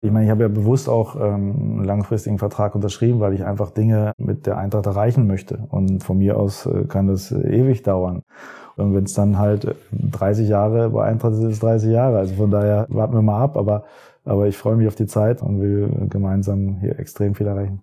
Ich meine, ich habe ja bewusst auch ähm, einen langfristigen Vertrag unterschrieben, weil ich einfach Dinge mit der Eintracht erreichen möchte. Und von mir aus äh, kann das äh, ewig dauern. Und wenn es dann halt 30 Jahre bei Eintracht ist, ist es 30 Jahre. Also von daher warten wir mal ab. Aber, aber ich freue mich auf die Zeit und will gemeinsam hier extrem viel erreichen.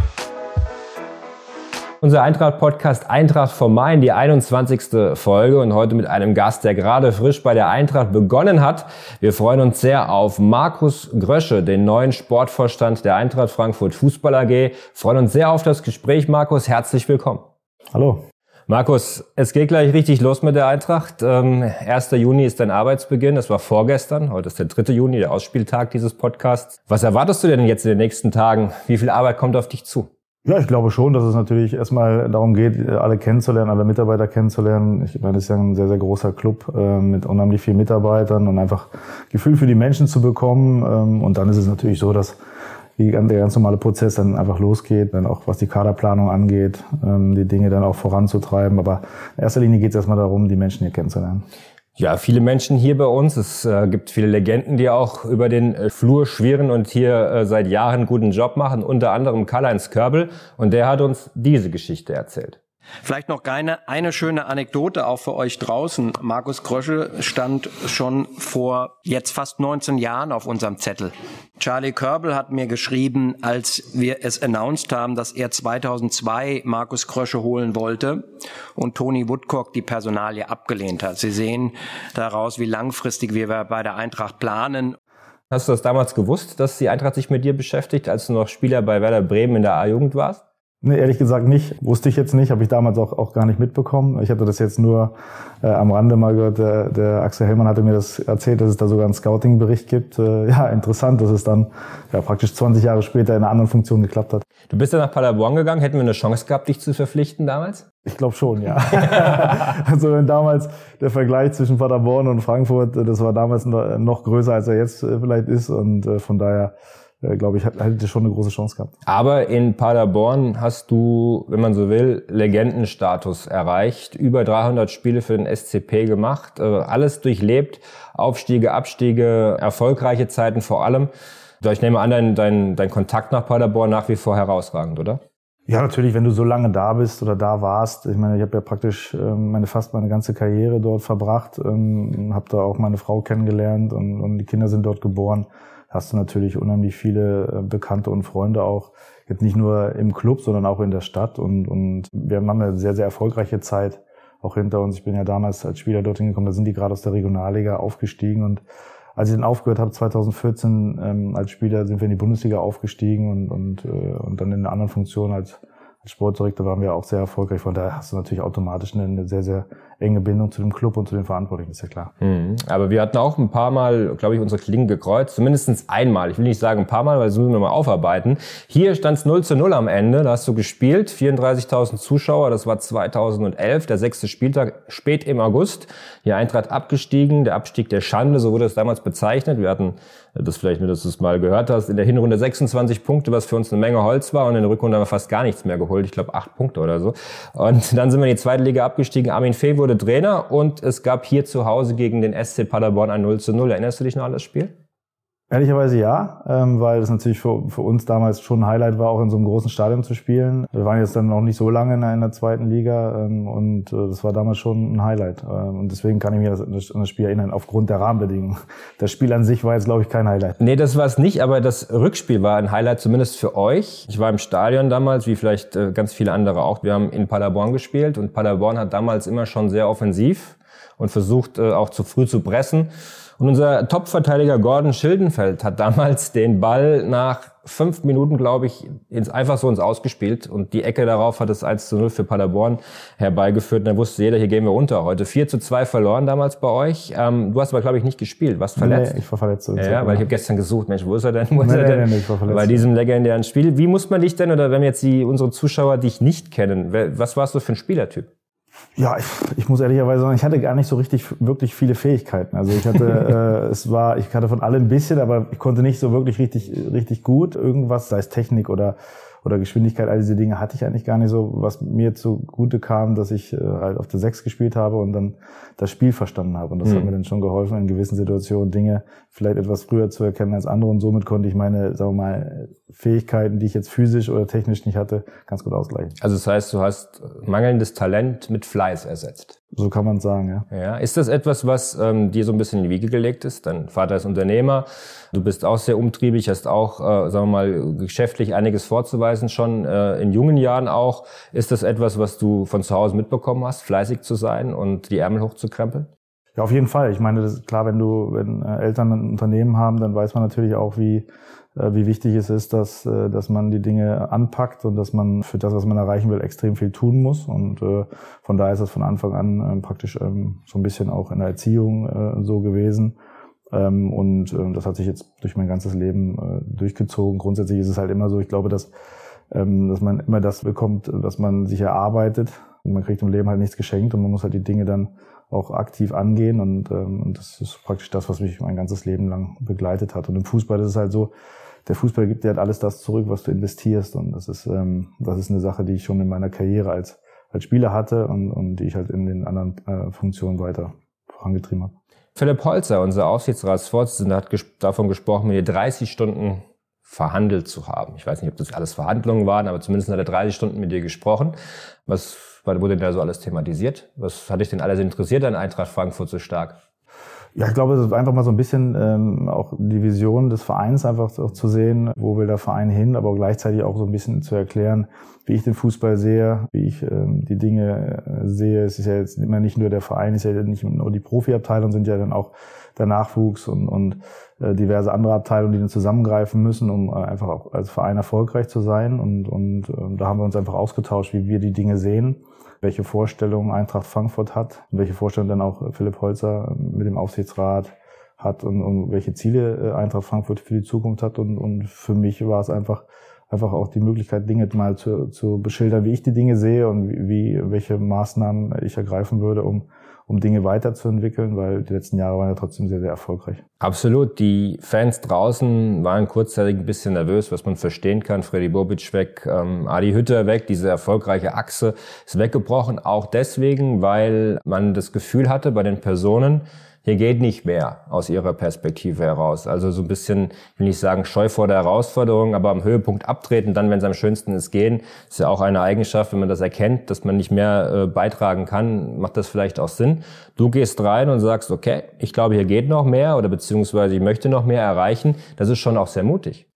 Unser Eintracht-Podcast Eintracht vom Main, die 21. Folge und heute mit einem Gast, der gerade frisch bei der Eintracht begonnen hat. Wir freuen uns sehr auf Markus Grösche, den neuen Sportvorstand der Eintracht Frankfurt Fußball AG. Freuen uns sehr auf das Gespräch, Markus. Herzlich willkommen. Hallo. Markus, es geht gleich richtig los mit der Eintracht. Ähm, 1. Juni ist dein Arbeitsbeginn. Das war vorgestern. Heute ist der 3. Juni, der Ausspieltag dieses Podcasts. Was erwartest du denn jetzt in den nächsten Tagen? Wie viel Arbeit kommt auf dich zu? Ja, ich glaube schon, dass es natürlich erstmal darum geht, alle kennenzulernen, alle Mitarbeiter kennenzulernen. Ich meine, das ist ja ein sehr, sehr großer Club äh, mit unheimlich vielen Mitarbeitern und einfach Gefühl für die Menschen zu bekommen. Ähm, und dann ist es natürlich so, dass der ganz normale Prozess dann einfach losgeht, dann auch was die Kaderplanung angeht, ähm, die Dinge dann auch voranzutreiben. Aber in erster Linie geht es erstmal darum, die Menschen hier kennenzulernen. Ja, viele Menschen hier bei uns. Es äh, gibt viele Legenden, die auch über den äh, Flur schwirren und hier äh, seit Jahren guten Job machen. Unter anderem Karl-Heinz Körbel. Und der hat uns diese Geschichte erzählt. Vielleicht noch keine, eine schöne Anekdote auch für euch draußen. Markus Krösche stand schon vor jetzt fast 19 Jahren auf unserem Zettel. Charlie Körbel hat mir geschrieben, als wir es announced haben, dass er 2002 Markus Krösche holen wollte und Tony Woodcock die Personalie abgelehnt hat. Sie sehen daraus, wie langfristig wir bei der Eintracht planen. Hast du das damals gewusst, dass die Eintracht sich mit dir beschäftigt, als du noch Spieler bei Werder Bremen in der A-Jugend warst? Nee, ehrlich gesagt nicht. Wusste ich jetzt nicht, habe ich damals auch, auch gar nicht mitbekommen. Ich hatte das jetzt nur äh, am Rande mal gehört. Der, der Axel Hellmann hatte mir das erzählt, dass es da sogar einen Scouting-Bericht gibt. Äh, ja, interessant, dass es dann ja, praktisch 20 Jahre später in einer anderen Funktion geklappt hat. Du bist ja nach Paderborn gegangen. Hätten wir eine Chance gehabt, dich zu verpflichten damals? Ich glaube schon, ja. also wenn damals der Vergleich zwischen Paderborn und Frankfurt, das war damals noch größer, als er jetzt äh, vielleicht ist. Und äh, von daher äh, glaube ich, hätte schon eine große Chance gehabt. Aber in Paderborn hast du, wenn man so will, Legendenstatus erreicht. Über 300 Spiele für den SCP gemacht, äh, alles durchlebt, Aufstiege, Abstiege, erfolgreiche Zeiten vor allem. Ich nehme an, dein, dein, dein Kontakt nach Paderborn nach wie vor herausragend, oder? Ja, natürlich, wenn du so lange da bist oder da warst. Ich meine, ich habe ja praktisch ähm, meine fast meine ganze Karriere dort verbracht, ähm, habe da auch meine Frau kennengelernt und, und die Kinder sind dort geboren hast du natürlich unheimlich viele äh, Bekannte und Freunde auch, jetzt nicht nur im Club, sondern auch in der Stadt. Und, und wir haben eine sehr, sehr erfolgreiche Zeit auch hinter uns. Ich bin ja damals als Spieler dorthin gekommen, da sind die gerade aus der Regionalliga aufgestiegen und als ich dann aufgehört habe, 2014 ähm, als Spieler, sind wir in die Bundesliga aufgestiegen und, und, äh, und dann in einer anderen Funktion als, als Sportdirektor waren wir auch sehr erfolgreich. Von daher hast du natürlich automatisch eine, eine sehr, sehr enge Bindung zu dem Club und zu den Verantwortlichen, ist ja klar. Mhm. Aber wir hatten auch ein paar Mal, glaube ich, unsere Klingen gekreuzt. Zumindest einmal. Ich will nicht sagen ein paar Mal, weil das müssen wir mal aufarbeiten. Hier stand es 0 zu 0 am Ende. Da hast du gespielt. 34.000 Zuschauer. Das war 2011, der sechste Spieltag, spät im August. Die Eintracht abgestiegen. Der Abstieg der Schande, so wurde es damals bezeichnet. Wir hatten das vielleicht nur, dass du es mal gehört hast, in der Hinrunde 26 Punkte, was für uns eine Menge Holz war und in der Rückrunde haben wir fast gar nichts mehr geholt. Ich glaube acht Punkte oder so. Und dann sind wir in die zweite Liga abgestiegen. Armin Fee wurde wurde Trainer und es gab hier zu Hause gegen den SC Paderborn ein 0 zu 0. Erinnerst du dich noch an das Spiel? Ehrlicherweise ja, ähm, weil das natürlich für, für uns damals schon ein Highlight war, auch in so einem großen Stadion zu spielen. Wir waren jetzt dann noch nicht so lange in der, in der zweiten Liga ähm, und äh, das war damals schon ein Highlight. Ähm, und deswegen kann ich mich an das, das Spiel erinnern, aufgrund der Rahmenbedingungen. Das Spiel an sich war jetzt, glaube ich, kein Highlight. Nee, das war es nicht, aber das Rückspiel war ein Highlight, zumindest für euch. Ich war im Stadion damals, wie vielleicht äh, ganz viele andere auch. Wir haben in Paderborn gespielt und Paderborn hat damals immer schon sehr offensiv und versucht äh, auch zu früh zu pressen. Und unser Topverteidiger Gordon Schildenfeld hat damals den Ball nach fünf Minuten, glaube ich, ins, einfach so ins Ausgespielt. Und die Ecke darauf hat es 1 zu 0 für Paderborn herbeigeführt. Und da wusste jeder, hier gehen wir unter heute. 4 zu 2 verloren damals bei euch. Ähm, du hast aber, glaube ich, nicht gespielt. Warst verletzt? Nee, ich war verletzt. Ja, ja weil ich habe gestern gesucht, Mensch, wo ist er denn? Wo ist Nee, er nee, denn? nee, ich war verletzt. Bei diesem legendären Spiel. Wie muss man dich denn, oder wenn jetzt die, unsere Zuschauer dich nicht kennen, was warst du für ein Spielertyp? Ja, ich, ich muss ehrlicherweise sagen, ich hatte gar nicht so richtig wirklich viele Fähigkeiten. Also ich hatte, äh, es war, ich hatte von allem ein bisschen, aber ich konnte nicht so wirklich richtig, richtig gut irgendwas, sei es Technik oder oder Geschwindigkeit, all diese Dinge hatte ich eigentlich gar nicht so. Was mir zugute kam, dass ich äh, halt auf der Sechs gespielt habe und dann das Spiel verstanden habe. Und das hat mir dann schon geholfen, in gewissen Situationen Dinge vielleicht etwas früher zu erkennen als andere. Und somit konnte ich meine, sagen wir mal, Fähigkeiten, die ich jetzt physisch oder technisch nicht hatte, ganz gut ausgleichen. Also das heißt, du hast mangelndes Talent mit Fleiß ersetzt. So kann man sagen, ja. Ja, ist das etwas, was ähm, dir so ein bisschen in die Wiege gelegt ist? Dein Vater ist Unternehmer, du bist auch sehr umtriebig, hast auch, äh, sagen wir mal, geschäftlich einiges vorzuweisen schon äh, in jungen Jahren auch. Ist das etwas, was du von zu Hause mitbekommen hast, fleißig zu sein und die Ärmel hochzukrempeln? Ja, auf jeden Fall. Ich meine, das ist klar, wenn du, wenn äh, Eltern ein Unternehmen haben, dann weiß man natürlich auch, wie, wie wichtig es ist, dass, äh, dass man die Dinge anpackt und dass man für das, was man erreichen will, extrem viel tun muss. Und äh, von daher ist das von Anfang an ähm, praktisch ähm, so ein bisschen auch in der Erziehung äh, so gewesen. Ähm, und das hat sich jetzt durch mein ganzes Leben äh, durchgezogen. Grundsätzlich ist es halt immer so, ich glaube, dass, dass man immer das bekommt, was man sich erarbeitet. Man kriegt im Leben halt nichts geschenkt und man muss halt die Dinge dann auch aktiv angehen und, und das ist praktisch das, was mich mein ganzes Leben lang begleitet hat. Und im Fußball ist es halt so, der Fußball gibt dir halt alles das zurück, was du investierst und das ist, ähm, das ist eine Sache, die ich schon in meiner Karriere als, als Spieler hatte und, und die ich halt in den anderen äh, Funktionen weiter vorangetrieben habe. Philipp Holzer, unser Aufsichtsratsvorsitzender, hat ges davon gesprochen, mit dir 30 Stunden verhandelt zu haben. Ich weiß nicht, ob das alles Verhandlungen waren, aber zumindest hat er 30 Stunden mit dir gesprochen. Was wurde denn da so alles thematisiert? Was hat dich denn alles interessiert an Eintracht Frankfurt so stark? Ja, ich glaube, es ist einfach mal so ein bisschen ähm, auch die Vision des Vereins einfach auch zu sehen, wo will der Verein hin, aber gleichzeitig auch so ein bisschen zu erklären, wie ich den Fußball sehe, wie ich ähm, die Dinge äh, sehe. Es ist ja jetzt immer nicht nur der Verein, es ist ja nicht nur die Profiabteilung, sind ja dann auch der Nachwuchs und, und äh, diverse andere Abteilungen, die dann zusammengreifen müssen, um äh, einfach auch als Verein erfolgreich zu sein. Und, und ähm, da haben wir uns einfach ausgetauscht, wie wir die Dinge sehen welche Vorstellungen Eintracht Frankfurt hat und welche Vorstellungen dann auch Philipp Holzer mit dem Aufsichtsrat hat und, und welche Ziele äh, Eintracht Frankfurt für die Zukunft hat. Und, und für mich war es einfach, einfach auch die Möglichkeit, Dinge mal zu, zu beschildern, wie ich die Dinge sehe und wie, welche Maßnahmen ich ergreifen würde, um, um Dinge weiterzuentwickeln, weil die letzten Jahre waren ja trotzdem sehr, sehr erfolgreich. Absolut. Die Fans draußen waren kurzzeitig ein bisschen nervös, was man verstehen kann. Freddy Bobic weg, ähm, Adi Hütter weg, diese erfolgreiche Achse ist weggebrochen. Auch deswegen, weil man das Gefühl hatte bei den Personen, hier geht nicht mehr aus ihrer Perspektive heraus. Also so ein bisschen, ich will nicht sagen scheu vor der Herausforderung, aber am Höhepunkt abtreten, dann, wenn es am schönsten ist, gehen, ist ja auch eine Eigenschaft, wenn man das erkennt, dass man nicht mehr äh, beitragen kann, macht das vielleicht auch Sinn. Du gehst rein und sagst, okay, ich glaube, hier geht noch mehr oder beziehungsweise ich möchte noch mehr erreichen. Das ist schon auch sehr mutig.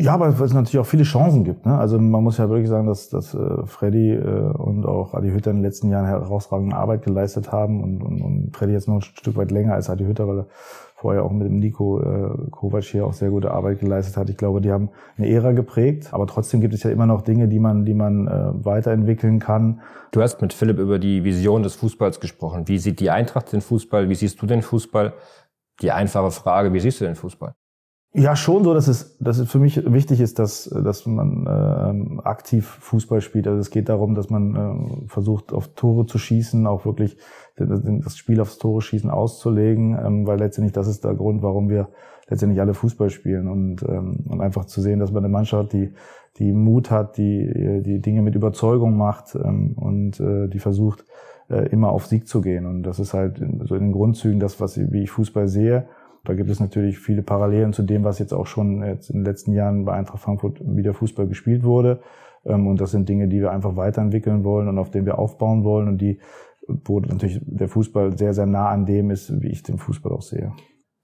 Ja, aber es natürlich auch viele Chancen gibt. Ne? Also man muss ja wirklich sagen, dass, dass äh, Freddy äh, und auch Adi Hütter in den letzten Jahren herausragende Arbeit geleistet haben und, und, und Freddy jetzt noch ein Stück weit länger als Adi Hütter, weil er vorher auch mit dem Nico äh, Kovac hier auch sehr gute Arbeit geleistet hat. Ich glaube, die haben eine Ära geprägt, aber trotzdem gibt es ja immer noch Dinge, die man, die man äh, weiterentwickeln kann. Du hast mit Philipp über die Vision des Fußballs gesprochen. Wie sieht die Eintracht den Fußball? Wie siehst du den Fußball? Die einfache Frage, wie siehst du den Fußball? Ja, schon so, dass es, dass es für mich wichtig ist, dass, dass man ähm, aktiv Fußball spielt. Also es geht darum, dass man äh, versucht, auf Tore zu schießen, auch wirklich das Spiel aufs Tore schießen auszulegen, ähm, weil letztendlich das ist der Grund, warum wir letztendlich alle Fußball spielen und, ähm, und einfach zu sehen, dass man eine Mannschaft, die die Mut hat, die die Dinge mit Überzeugung macht ähm, und äh, die versucht äh, immer auf Sieg zu gehen und das ist halt so in den Grundzügen das, was wie ich Fußball sehe. Da gibt es natürlich viele Parallelen zu dem, was jetzt auch schon jetzt in den letzten Jahren bei Eintracht Frankfurt wieder Fußball gespielt wurde. Ähm, und das sind Dinge, die wir einfach weiterentwickeln wollen und auf denen wir aufbauen wollen und die, wo natürlich der Fußball sehr, sehr nah an dem ist, wie ich den Fußball auch sehe.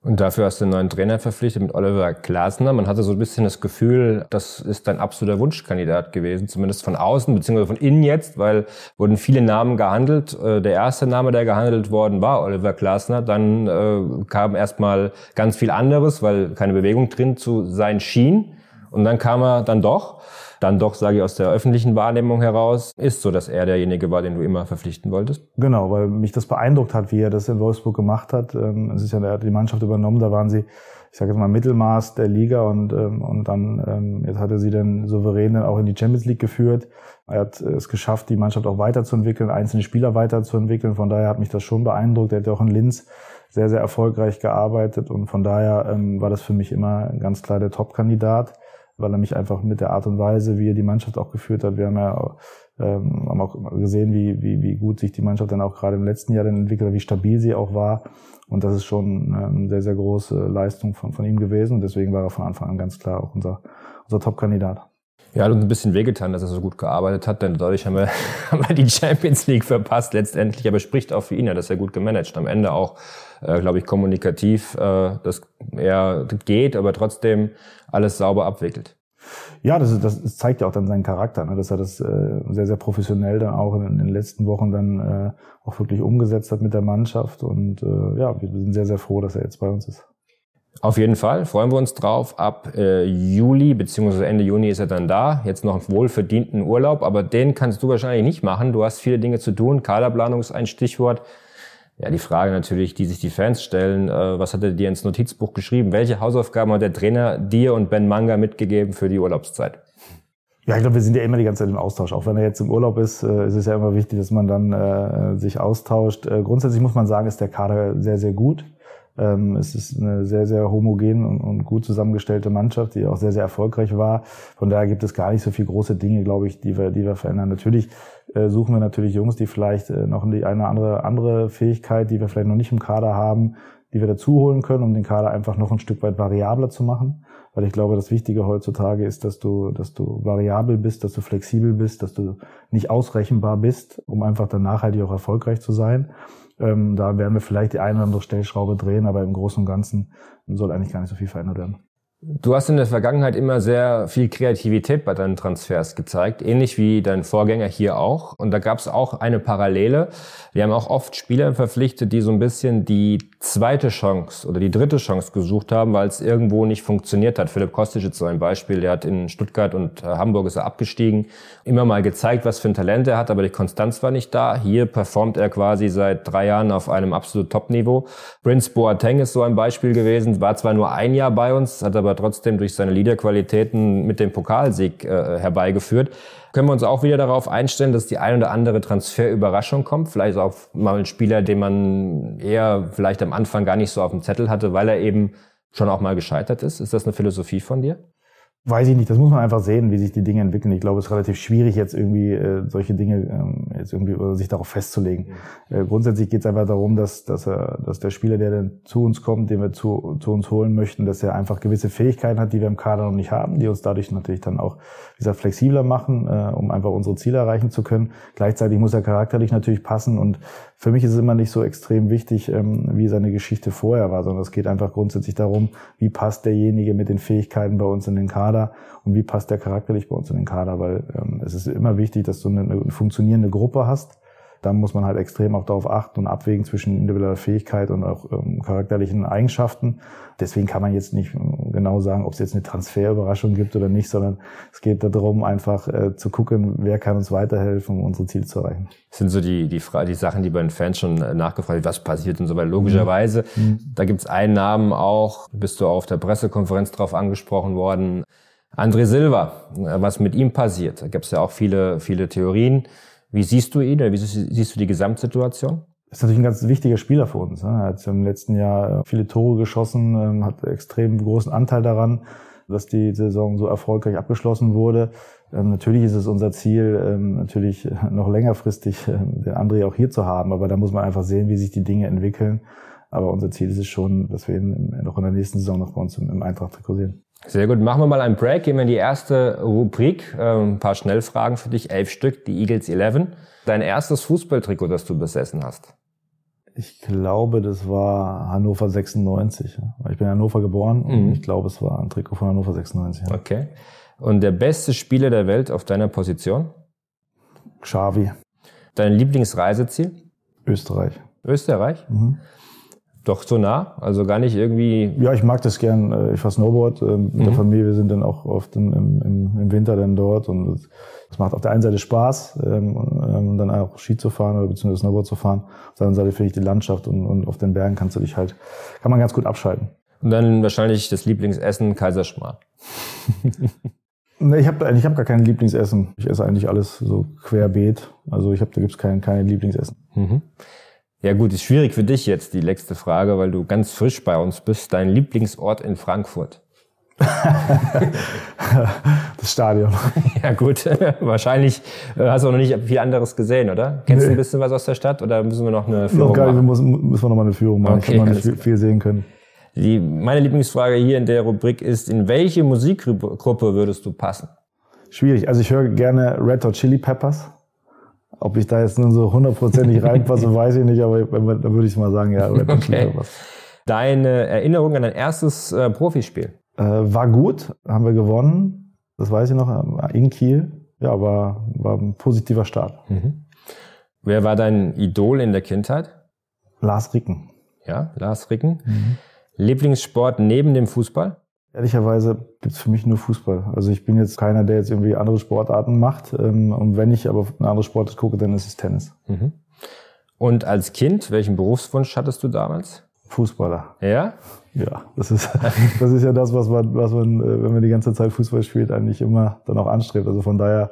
Und dafür hast du einen neuen Trainer verpflichtet mit Oliver Glasner. Man hatte so ein bisschen das Gefühl, das ist dein absoluter Wunschkandidat gewesen, zumindest von außen, beziehungsweise von innen jetzt, weil wurden viele Namen gehandelt. Äh, der erste Name, der gehandelt worden war, Oliver Glasner. Dann äh, kam erstmal ganz viel anderes, weil keine Bewegung drin zu sein schien. Und dann kam er dann doch dann doch, sage ich, aus der öffentlichen Wahrnehmung heraus, ist so, dass er derjenige war, den du immer verpflichten wolltest? Genau, weil mich das beeindruckt hat, wie er das in Wolfsburg gemacht hat. Ähm, es ist ja, er hat die Mannschaft übernommen, da waren sie, ich sage jetzt mal, Mittelmaß der Liga und, ähm, und dann, ähm, jetzt hat er sie dann souverän dann auch in die Champions League geführt. Er hat es geschafft, die Mannschaft auch weiterzuentwickeln, einzelne Spieler weiterzuentwickeln. Von daher hat mich das schon beeindruckt. Er hat ja auch in Linz sehr, sehr erfolgreich gearbeitet und von daher ähm, war das für mich immer ganz klar der Top-Kandidat weil er mich einfach mit der Art und Weise, wie er die Mannschaft auch geführt hat, wir haben ja ähm, haben auch gesehen, wie, wie, wie gut sich die Mannschaft dann auch gerade im letzten Jahr dann entwickelt hat, wie stabil sie auch war. Und das ist schon eine ähm, sehr, sehr große Leistung von, von ihm gewesen. Und deswegen war er von Anfang an ganz klar auch unser, unser Top-Kandidat. Ja, hat uns ein bisschen wehgetan, dass er so gut gearbeitet hat, denn dadurch haben wir, haben wir die Champions League verpasst letztendlich. Aber spricht auch für ihn, ja, dass er gut gemanagt. Am Ende auch, äh, glaube ich, kommunikativ, äh, dass er geht, aber trotzdem alles sauber abwickelt. Ja, das, ist, das zeigt ja auch dann seinen Charakter, ne? dass er das äh, sehr, sehr professionell dann auch in, in den letzten Wochen dann äh, auch wirklich umgesetzt hat mit der Mannschaft. Und äh, ja, wir sind sehr, sehr froh, dass er jetzt bei uns ist. Auf jeden Fall freuen wir uns drauf. Ab äh, Juli beziehungsweise Ende Juni ist er dann da. Jetzt noch einen wohlverdienten Urlaub, aber den kannst du wahrscheinlich nicht machen. Du hast viele Dinge zu tun. Kaderplanung ist ein Stichwort. Ja, die Frage natürlich, die sich die Fans stellen, äh, was hat er dir ins Notizbuch geschrieben? Welche Hausaufgaben hat der Trainer dir und Ben Manga mitgegeben für die Urlaubszeit? Ja, ich glaube, wir sind ja immer die ganze Zeit im Austausch. Auch wenn er jetzt im Urlaub ist, äh, ist es ja immer wichtig, dass man dann äh, sich austauscht. Äh, grundsätzlich muss man sagen, ist der Kader sehr, sehr gut. Ähm, es ist eine sehr, sehr homogen und, und, gut zusammengestellte Mannschaft, die auch sehr, sehr erfolgreich war. Von daher gibt es gar nicht so viele große Dinge, glaube ich, die wir, die wir verändern. Natürlich suchen wir natürlich Jungs, die vielleicht äh, noch die eine andere, andere Fähigkeit, die wir vielleicht noch nicht im Kader haben, die wir dazu holen können, um den Kader einfach noch ein Stück weit variabler zu machen. Weil ich glaube, das Wichtige heutzutage ist, dass du, dass du variabel bist, dass du flexibel bist, dass du nicht ausrechenbar bist, um einfach dann nachhaltig auch erfolgreich zu sein. Ähm, da werden wir vielleicht die eine oder andere Stellschraube drehen, aber im Großen und Ganzen soll eigentlich gar nicht so viel verändert werden. Du hast in der Vergangenheit immer sehr viel Kreativität bei deinen Transfers gezeigt, ähnlich wie dein Vorgänger hier auch. Und da gab es auch eine Parallele. Wir haben auch oft Spieler verpflichtet, die so ein bisschen die zweite Chance oder die dritte Chance gesucht haben, weil es irgendwo nicht funktioniert hat. Philipp Kostic ist so ein Beispiel, der hat in Stuttgart und äh, Hamburg ist er abgestiegen, immer mal gezeigt, was für ein Talent er hat, aber die Konstanz war nicht da. Hier performt er quasi seit drei Jahren auf einem absolut Top-Niveau. Prince Boateng ist so ein Beispiel gewesen, war zwar nur ein Jahr bei uns, hat aber trotzdem durch seine Leaderqualitäten mit dem Pokalsieg äh, herbeigeführt. Können wir uns auch wieder darauf einstellen, dass die ein oder andere Transferüberraschung kommt? Vielleicht auch mal ein Spieler, den man eher vielleicht am Anfang gar nicht so auf dem Zettel hatte, weil er eben schon auch mal gescheitert ist. Ist das eine Philosophie von dir? Weiß ich nicht, das muss man einfach sehen, wie sich die Dinge entwickeln. Ich glaube, es ist relativ schwierig, jetzt irgendwie äh, solche Dinge ähm, jetzt irgendwie oder sich darauf festzulegen. Mhm. Äh, grundsätzlich geht es einfach darum, dass, dass, er, dass der Spieler, der dann zu uns kommt, den wir zu, zu uns holen möchten, dass er einfach gewisse Fähigkeiten hat, die wir im Kader noch nicht haben, die uns dadurch natürlich dann auch dieser flexibler machen, äh, um einfach unsere Ziele erreichen zu können. Gleichzeitig muss er charakterlich natürlich passen und für mich ist es immer nicht so extrem wichtig, ähm, wie seine Geschichte vorher war, sondern es geht einfach grundsätzlich darum, wie passt derjenige mit den Fähigkeiten bei uns in den Kader und wie passt der charakterlich bei uns in den Kader, weil ähm, es ist immer wichtig, dass du eine, eine funktionierende Gruppe hast da muss man halt extrem auch darauf achten und abwägen zwischen individueller Fähigkeit und auch ähm, charakterlichen Eigenschaften. Deswegen kann man jetzt nicht ähm, genau sagen, ob es jetzt eine Transferüberraschung gibt oder nicht, sondern es geht darum, einfach äh, zu gucken, wer kann uns weiterhelfen, um unsere Ziele zu erreichen. Das sind so die, die, Fra die Sachen, die bei den Fans schon äh, nachgefragt werden, was passiert und so weiter. Logischerweise, mhm. da gibt's einen Namen auch, bist du auf der Pressekonferenz drauf angesprochen worden, André Silva, was mit ihm passiert. Da gibt's ja auch viele, viele Theorien. Wie siehst du ihn oder wie siehst du die Gesamtsituation? ist natürlich ein ganz wichtiger Spieler für uns. Ne? Er hat im letzten Jahr viele Tore geschossen, ähm, hat extrem großen Anteil daran, dass die Saison so erfolgreich abgeschlossen wurde. Ähm, natürlich ist es unser Ziel, ähm, natürlich noch längerfristig den André auch hier zu haben, aber da muss man einfach sehen, wie sich die Dinge entwickeln. Aber unser Ziel ist es schon, dass wir ihn noch in der nächsten Saison noch bei uns im, Eintracht-Trikot sehen. Sehr gut. Machen wir mal einen Break. Gehen wir in die erste Rubrik. Ähm, ein paar Schnellfragen für dich. Elf Stück. Die Eagles 11. Dein erstes Fußballtrikot, das du besessen hast. Ich glaube, das war Hannover 96. Ja. Ich bin in Hannover geboren und Mhm. ich glaube, es war ein Trikot von Hannover 96. Ja. Okay. Und der beste Spieler der Welt auf deiner Position? Xavi, Dein Lieblingsreiseziel? Österreich. Österreich? Mhm. Doch so nah? Also gar nicht irgendwie. Ja, ich mag das gern. Äh, Ich fahr Snowboard äh, mit der Mhm. Familie. Wir sind dann auch oft im, im, im Winter dann dort und es- macht auf der einen Seite Spaß, ähm, ähm, dann auch Ski zu fahren oder beziehungsweise Snowboard zu fahren. Auf der anderen Seite finde ich die Landschaft und, und auf den Bergen kannst du dich halt, kann man ganz gut abschalten. Und dann wahrscheinlich das Lieblingsessen Kaiserschmarrn. Nee, ich habe ich hab gar kein Lieblingsessen. Ich esse eigentlich alles so querbeet. Also ich habe da gibt's kein, keine Lieblingsessen. Mhm. Ja gut, ist schwierig für dich jetzt die letzte Frage, weil du ganz frisch bei uns bist. Dein Lieblingsort in Frankfurt? Das Stadion. Ja gut, wahrscheinlich äh, hast du auch noch nicht viel anderes gesehen, oder? Kennst du Nee. ein bisschen was aus der Stadt oder müssen wir noch eine Noch Führung gar nicht, wir machen? müssen, müssen wir noch mal eine Führung machen. Okay, Okay, man nicht alles viel, klar. viel sehen können. Die, meine Lieblingsfrage hier in der Rubrik ist, in welche Musikgruppe würdest du passen? Schwierig. Also ich höre gerne Red Hot Chili Peppers. Ob ich da jetzt nun so hundertprozentig reinpasse, weiß ich nicht, aber dann würde ich mal sagen, ja, Okay. Deine Erinnerung an dein erstes äh, Profispiel? Äh, war gut, haben wir gewonnen. Das weiß ich noch, äh, in Kiel. Ja, war, war ein positiver Start. Wer war dein Idol in der Kindheit? Lars Ricken. Ja, Lars Ricken. Lieblingssport neben dem Fußball? Ehrlicherweise gibt's für mich nur Fußball. Also ich bin jetzt keiner, der jetzt irgendwie andere Sportarten macht. Ähm, Und wenn ich aber eine andere Sportart gucke, dann ist es Tennis. Mhm. Und als Kind, welchen Berufswunsch hattest du damals? Fußballer. Ja? Ja, das ist, das ist ja das, was man, was man, äh, wenn man die ganze Zeit Fußball spielt, eigentlich immer dann auch anstrebt. Also von daher,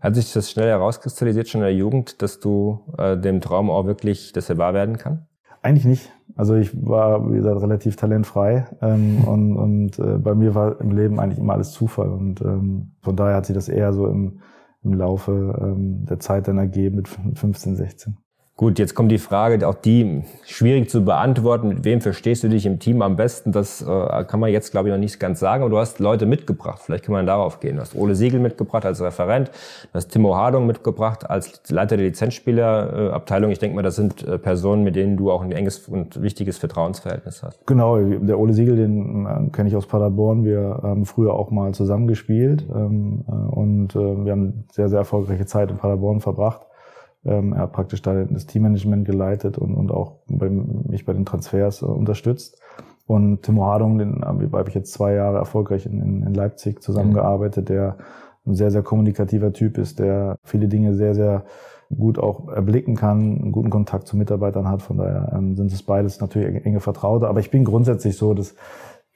Hat sich das schnell herauskristallisiert schon in der Jugend, dass du äh, dem Traum auch wirklich, dass er wahr werden kann? Eigentlich nicht. Also ich war, wie gesagt, relativ talentfrei ähm, und, und äh, bei mir war im Leben eigentlich immer alles Zufall und ähm, von daher hat sich das eher so im, im Laufe ähm, der Zeit dann ergeben mit 15, 16. Gut, jetzt kommt die Frage, auch die schwierig zu beantworten. Mit wem verstehst du dich im Team am besten? Das äh, kann man jetzt, glaube ich, noch nicht ganz sagen. Aber du hast Leute mitgebracht. Vielleicht kann man darauf gehen. Du hast Ole Siegel mitgebracht als Referent. Du hast Timo Hardung mitgebracht als Leiter der Lizenzspielerabteilung. Ich denke mal, das sind äh, Personen, mit denen du auch ein enges und wichtiges Vertrauensverhältnis hast. Genau, der Ole Siegel, den äh, kenne ich aus Paderborn. Wir haben früher auch mal zusammen gespielt ähm, äh, und äh, wir haben sehr, sehr erfolgreiche Zeit in Paderborn verbracht. Ähm, er hat praktisch da das Teammanagement geleitet und, und auch bei, mich bei den Transfers äh, unterstützt. Und Timo Hardung, den habe ich- jetzt zwei Jahre erfolgreich in, in, in Leipzig zusammengearbeitet, der ein sehr, sehr kommunikativer Typ ist, der viele Dinge sehr, sehr gut auch erblicken kann, einen guten Kontakt zu Mitarbeitern hat. Von daher ähm, sind es beides natürlich enge Vertraute. Aber ich bin grundsätzlich so, dass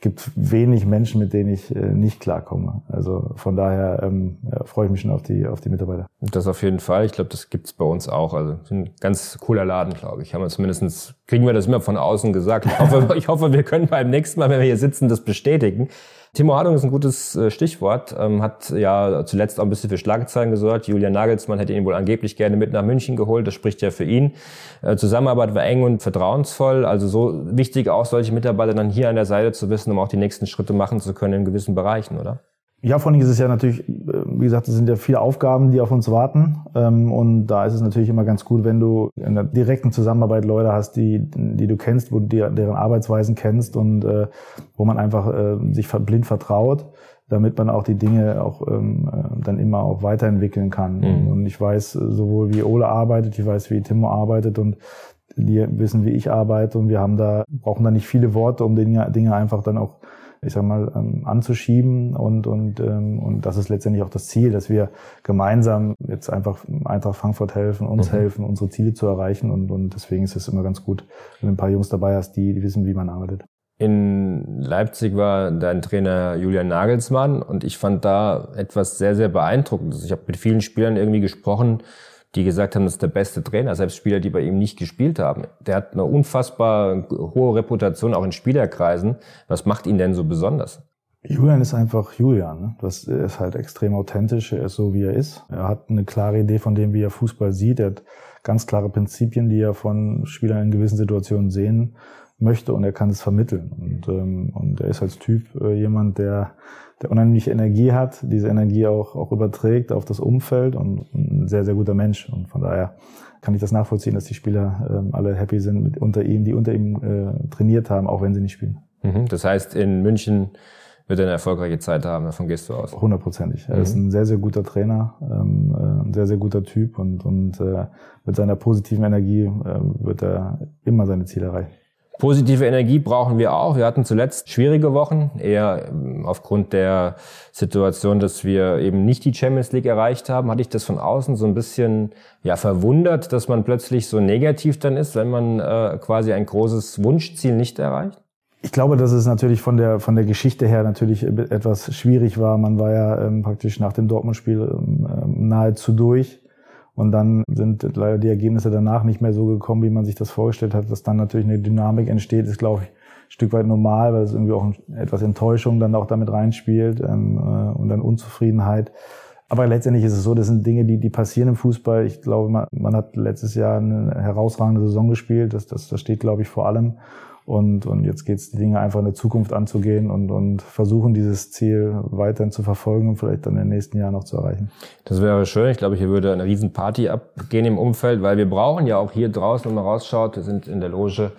gibt wenig Menschen, mit denen ich äh, nicht klarkomme. Also von daher ähm, ja, freue ich mich schon auf die, auf die Mitarbeiter. Das auf jeden Fall. Ich glaube, das gibt's bei uns auch. Also ein ganz cooler Laden, glaube ich. Haben wir zumindestens kriegen wir das immer von außen gesagt. Ich hoffe, ich hoffe, wir können beim nächsten Mal, wenn wir hier sitzen, das bestätigen. Timo Hardung ist ein gutes äh, Stichwort. Ähm, hat ja zuletzt auch ein bisschen für Schlagzeilen gesorgt. Julian Nagelsmann hätte ihn wohl angeblich gerne mit nach München geholt. Das spricht ja für ihn. Äh, Zusammenarbeit war eng und vertrauensvoll. Also so wichtig auch solche Mitarbeiter dann hier an der Seite zu wissen, um auch die nächsten Schritte machen zu können in gewissen Bereichen, oder? Ja, vor allem ist es ja natürlich, äh, wie gesagt, es sind ja viele Aufgaben, die auf uns warten. Ähm, Und da ist es natürlich immer ganz gut, wenn du in der direkten Zusammenarbeit Leute hast, die, die du kennst, wo du deren Arbeitsweisen kennst und äh, wo man einfach äh, sich blind vertraut, damit man auch die Dinge auch ähm, äh, dann immer auch weiterentwickeln kann. Mhm. Und ich weiß sowohl, wie Ole arbeitet, ich weiß, wie Timo arbeitet und die wissen, wie ich arbeite und wir haben da, brauchen da nicht viele Worte, um Dinge, Dinge einfach dann auch ich sag mal, ähm, anzuschieben und, und, ähm, und das ist letztendlich auch das Ziel, dass wir gemeinsam jetzt einfach Eintracht Frankfurt helfen, uns Mhm. helfen, unsere Ziele zu erreichen und, und deswegen ist es immer ganz gut, wenn du ein paar Jungs dabei hast, die, die wissen, wie man arbeitet. In Leipzig war dein Trainer Julian Nagelsmann und ich fand da etwas sehr, sehr beeindruckendes. Ich habe mit vielen Spielern irgendwie gesprochen, die gesagt haben, das ist der beste Trainer, selbst Spieler, die bei ihm nicht gespielt haben. Der hat eine unfassbar hohe Reputation auch in Spielerkreisen. Was macht ihn denn so besonders? Julian ist einfach Julian. Ne? Das ist halt extrem authentisch. Er ist so, wie er ist. Er hat eine klare Idee von dem, wie er Fußball sieht. Er hat ganz klare Prinzipien, die er von Spielern in gewissen Situationen sehen möchte und er kann es vermitteln. Und, ähm, und er ist als Typ äh, jemand, der, der unheimliche Energie hat, diese Energie auch, auch überträgt auf das Umfeld und ein sehr, sehr guter Mensch. Und von daher kann ich das nachvollziehen, dass die Spieler ähm, alle happy sind mit unter ihm, die unter ihm äh, trainiert haben, auch wenn sie nicht spielen. Mhm. Das heißt, in München wird er eine erfolgreiche Zeit haben, davon gehst du aus. Hundertprozentig. Er mhm. ist ein sehr, sehr guter Trainer, ähm, äh, ein sehr, sehr guter Typ und, und äh, mit seiner positiven Energie äh, wird er immer seine Ziele erreichen. Positive Energie brauchen wir auch. Wir hatten zuletzt schwierige Wochen, eher ähm, aufgrund der Situation, dass wir eben nicht die Champions League erreicht haben. Hatte ich das von außen so ein bisschen ja verwundert, dass man plötzlich so negativ dann ist, wenn man äh, quasi ein großes Wunschziel nicht erreicht? Ich glaube, dass es natürlich von der von der Geschichte her natürlich etwas schwierig war. Man war ja ähm, praktisch nach dem Dortmund-Spiel ähm, ähm, nahezu durch. Und dann sind leider die Ergebnisse danach nicht mehr so gekommen, wie man sich das vorgestellt hat. Dass dann natürlich eine Dynamik entsteht, ist, glaube ich, ein Stück weit normal, weil es irgendwie auch etwas Enttäuschung dann auch damit reinspielt ähm, äh, und dann Unzufriedenheit. Aber letztendlich ist es so, das sind Dinge, die, die passieren im Fußball. Ich glaube, man, man hat letztes Jahr eine herausragende Saison gespielt. Das, das, das steht, glaube ich, vor allem. Und, und jetzt geht es, die Dinge einfach in der Zukunft anzugehen und, und versuchen, dieses Ziel weiterhin zu verfolgen und vielleicht dann in den nächsten Jahren noch zu erreichen. Das wäre schön. Ich glaube, hier würde eine Riesenparty abgehen im Umfeld, weil wir brauchen ja auch hier draußen, wenn man rausschaut, wir sind in der Loge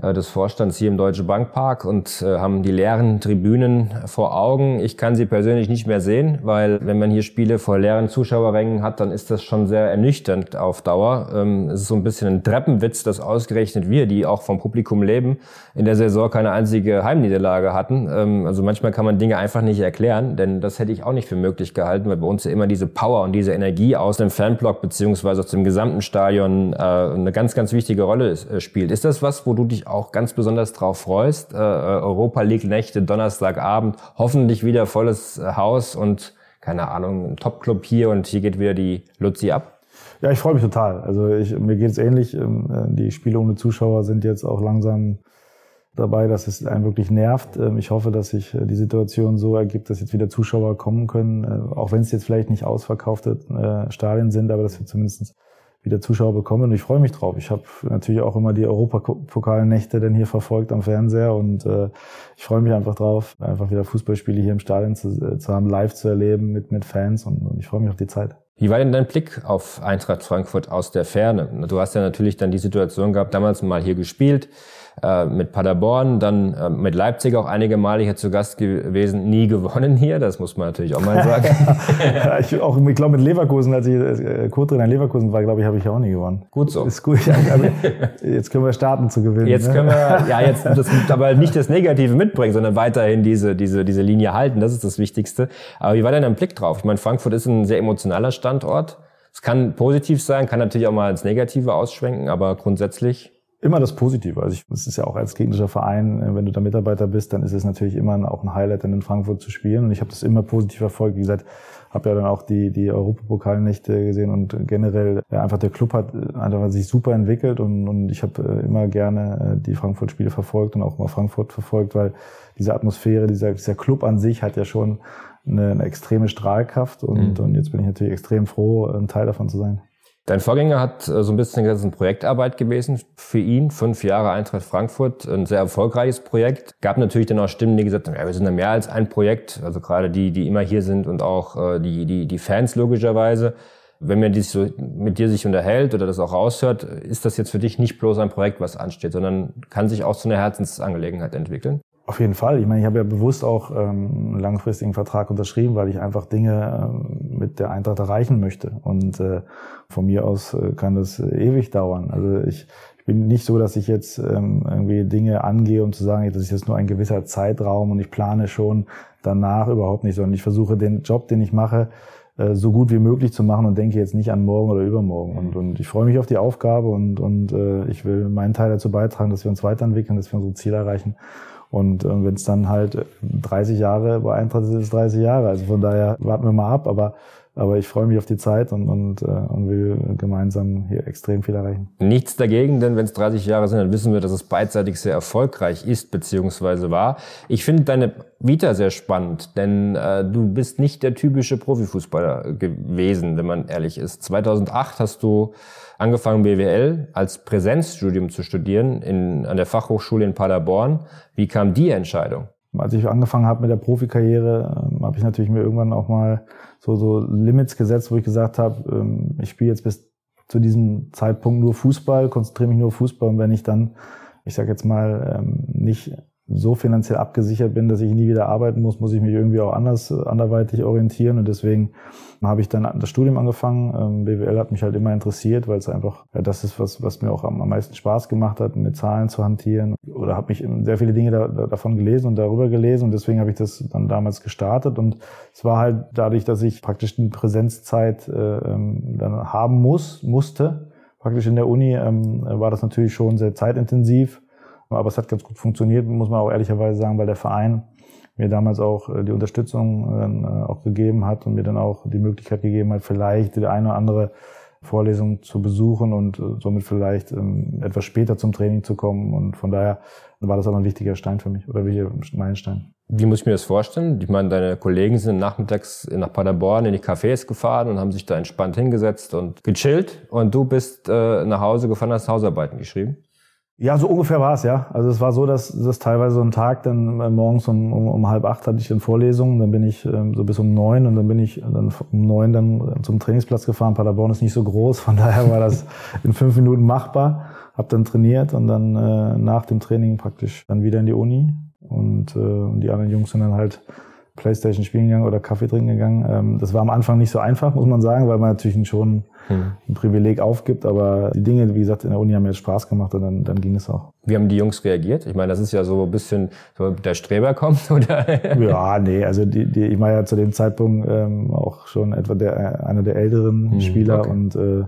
des Vorstands hier im Deutsche Bankpark und äh, haben die leeren Tribünen vor Augen. Ich kann sie persönlich nicht mehr sehen, weil wenn man hier Spiele vor leeren Zuschauerrängen hat, dann ist das schon sehr ernüchternd auf Dauer. Ähm, es ist so ein bisschen ein Treppenwitz, dass ausgerechnet wir, die auch vom Publikum leben, in der Saison keine einzige Heimniederlage hatten. Ähm, also manchmal kann man Dinge einfach nicht erklären, denn das hätte ich auch nicht für möglich gehalten, weil bei uns ja immer diese Power und diese Energie aus dem Fanblock beziehungsweise aus dem gesamten Stadion äh, eine ganz, ganz wichtige Rolle spielt. Ist das was, wo du dich auch ganz besonders drauf freust. Äh, Europa League Nächte, Donnerstagabend, hoffentlich wieder volles äh, Haus und keine Ahnung, ein Top-Club hier und hier geht wieder die Luzi ab. Ja, ich freue mich total. Also ich, mir geht es ähnlich. Ähm, äh, die Spiele ohne Zuschauer sind jetzt auch langsam dabei, dass es einen wirklich nervt. Ähm, ich hoffe, dass sich äh, die Situation so ergibt, dass jetzt wieder Zuschauer kommen können, auch wenn es jetzt vielleicht nicht ausverkaufte Stadien sind, aber dass wir zumindest wieder Zuschauer bekommen und ich freue mich drauf. Ich habe natürlich auch immer die Europapokalnächte denn hier verfolgt am Fernseher und äh, ich freue mich einfach drauf, einfach wieder Fußballspiele hier im Stadion zu, äh, zu haben, live zu erleben mit, mit Fans und, und ich freue mich auf die Zeit. Wie war denn dein Blick auf Eintracht Frankfurt aus der Ferne? Du hast ja natürlich dann die Situation gehabt, damals mal hier gespielt, äh, mit Paderborn, dann äh, mit Leipzig auch einige Male hier zu Gast gewesen, nie gewonnen hier, das muss man natürlich auch mal sagen. ja, ich auch, ich glaube mit Leverkusen, als ich äh, Co-Trainer in Leverkusen war, glaube ich, habe ich auch nie gewonnen. Gut so. Ist gut. jetzt können wir starten zu gewinnen. Jetzt ne? können wir, ja, jetzt das, aber nicht das Negative mitbringen, sondern weiterhin diese, diese, diese Linie halten. Das ist das Wichtigste. Aber wie war denn dein Blick drauf? Ich meine, Frankfurt ist ein sehr emotionaler Standort. Es kann positiv sein, kann natürlich auch mal ins Negative ausschwenken, aber grundsätzlich Immer das Positive. Also ich, es ist ja auch als gegnerischer Verein, äh, wenn du da Mitarbeiter bist, dann ist es natürlich immer auch ein Highlight, dann in Frankfurt zu spielen. Und ich habe das immer positiv verfolgt. Wie gesagt, habe ja dann auch die, die Europapokalnächte gesehen und generell ja, einfach der Club hat äh, einfach sich super entwickelt und, und ich habe äh, immer gerne die Frankfurt-Spiele verfolgt und auch mal Frankfurt verfolgt, weil diese Atmosphäre, dieser, dieser Club an sich hat ja schon eine, eine extreme Strahlkraft und, mhm. und jetzt bin ich natürlich extrem froh, ein Teil davon zu sein. Dein Vorgänger hat äh, so ein bisschen das ist eine Projektarbeit gewesen für ihn. Fünf Jahre Eintracht Frankfurt, ein sehr erfolgreiches Projekt. Gab natürlich dann auch Stimmen, die gesagt haben, ja, wir sind ja mehr als ein Projekt. Also gerade die, die immer hier sind und auch äh, die, die, die Fans logischerweise. Wenn man dies so mit dir sich unterhält oder das auch raushört, ist das jetzt für dich nicht bloß ein Projekt, was ansteht, sondern kann sich auch zu einer Herzensangelegenheit entwickeln? Auf jeden Fall. Ich meine, ich habe ja bewusst auch ähm, einen langfristigen Vertrag unterschrieben, weil ich einfach Dinge ähm, mit der Eintracht erreichen möchte. Und äh, von mir aus äh, kann das ewig dauern. Also ich, ich bin nicht so, dass ich jetzt ähm, irgendwie Dinge angehe, um zu sagen, das ist jetzt nur ein gewisser Zeitraum und ich plane schon danach überhaupt nicht, sondern ich versuche den Job, den ich mache, äh, so gut wie möglich zu machen und denke jetzt nicht an morgen oder übermorgen. Und, und ich freue mich auf die Aufgabe und, und äh, ich will meinen Teil dazu beitragen, dass wir uns weiterentwickeln, dass wir unsere Ziele erreichen. Und äh, wenn es dann halt 30 Jahre bei Eintracht ist, ist es 30 Jahre. Also von daher warten wir mal ab. Aber Aber ich freue mich auf die Zeit und, und, äh, und will gemeinsam hier extrem viel erreichen. Nichts dagegen, denn wenn es 30 Jahre sind, dann wissen wir, dass es beidseitig sehr erfolgreich ist beziehungsweise war. Ich finde deine Vita sehr spannend, denn äh, du bist nicht der typische Profifußballer gewesen, wenn man ehrlich ist. 2008 hast du angefangen BWL als Präsenzstudium zu studieren in, an der Fachhochschule in Paderborn. Wie kam die Entscheidung? Als ich angefangen habe mit der Profikarriere, ähm, habe ich natürlich mir irgendwann auch mal so, so Limits gesetzt, wo ich gesagt habe, ähm, ich spiele jetzt bis zu diesem Zeitpunkt nur Fußball, konzentriere mich nur auf Fußball. Und wenn ich dann, ich sage jetzt mal, ähm, nicht so finanziell abgesichert bin, dass ich nie wieder arbeiten muss, muss ich mich irgendwie auch anders, anderweitig orientieren. Und deswegen habe ich dann das Studium angefangen. Ähm, BWL hat mich halt immer interessiert, weil es einfach ja, das ist, was, was mir auch am, meisten Spaß gemacht hat, mit Zahlen zu hantieren. Oder habe mich sehr viele Dinge da, davon gelesen und darüber gelesen. Und deswegen habe ich das dann damals gestartet. Und es war halt dadurch, dass ich praktisch eine Präsenzzeit äh, ähm, dann haben muss, musste, praktisch in der Uni, ähm, war das natürlich schon sehr zeitintensiv aber es hat ganz gut funktioniert, muss man auch ehrlicherweise sagen, weil der Verein mir damals auch äh, die Unterstützung dann äh, auch gegeben hat und mir dann auch die Möglichkeit gegeben hat, vielleicht die eine oder andere Vorlesung zu besuchen und äh, somit vielleicht ähm, etwas später zum Training zu kommen. Und von daher war das aber ein wichtiger Stein für mich oder wie Meilenstein. Wie muss ich mir das vorstellen? Ich meine, deine Kollegen sind nachmittags nach Paderborn in die Cafés gefahren und haben sich da entspannt hingesetzt und gechillt und du bist äh, nach Hause gefahren, hast Hausarbeiten geschrieben? Ja, so ungefähr war es, ja. Also es war so, dass das teilweise so ein Tag, dann äh, morgens um, um, um halb acht hatte ich dann Vorlesungen, dann bin ich ähm, so bis um neun und dann bin ich dann um neun dann zum Trainingsplatz gefahren. Paderborn ist nicht so groß, von daher war das in fünf Minuten machbar. Hab dann trainiert und dann äh, nach dem Training praktisch dann wieder in die Uni und, äh, und die anderen Jungs sind dann halt Playstation spielen gegangen oder Kaffee trinken gegangen. Ähm, das war am Anfang nicht so einfach, muss man sagen, weil man natürlich schon hm. ein Privileg aufgibt. Aber die Dinge, wie gesagt, in der Uni haben mir Spaß gemacht und dann, dann ging es auch. Wie haben die Jungs reagiert? Ich meine, das ist ja so ein bisschen, so der Streber kommt, oder? ja, nee, also die, die, ich war ja zu dem Zeitpunkt ähm, auch schon etwa der, einer der älteren hm, Spieler okay. und äh,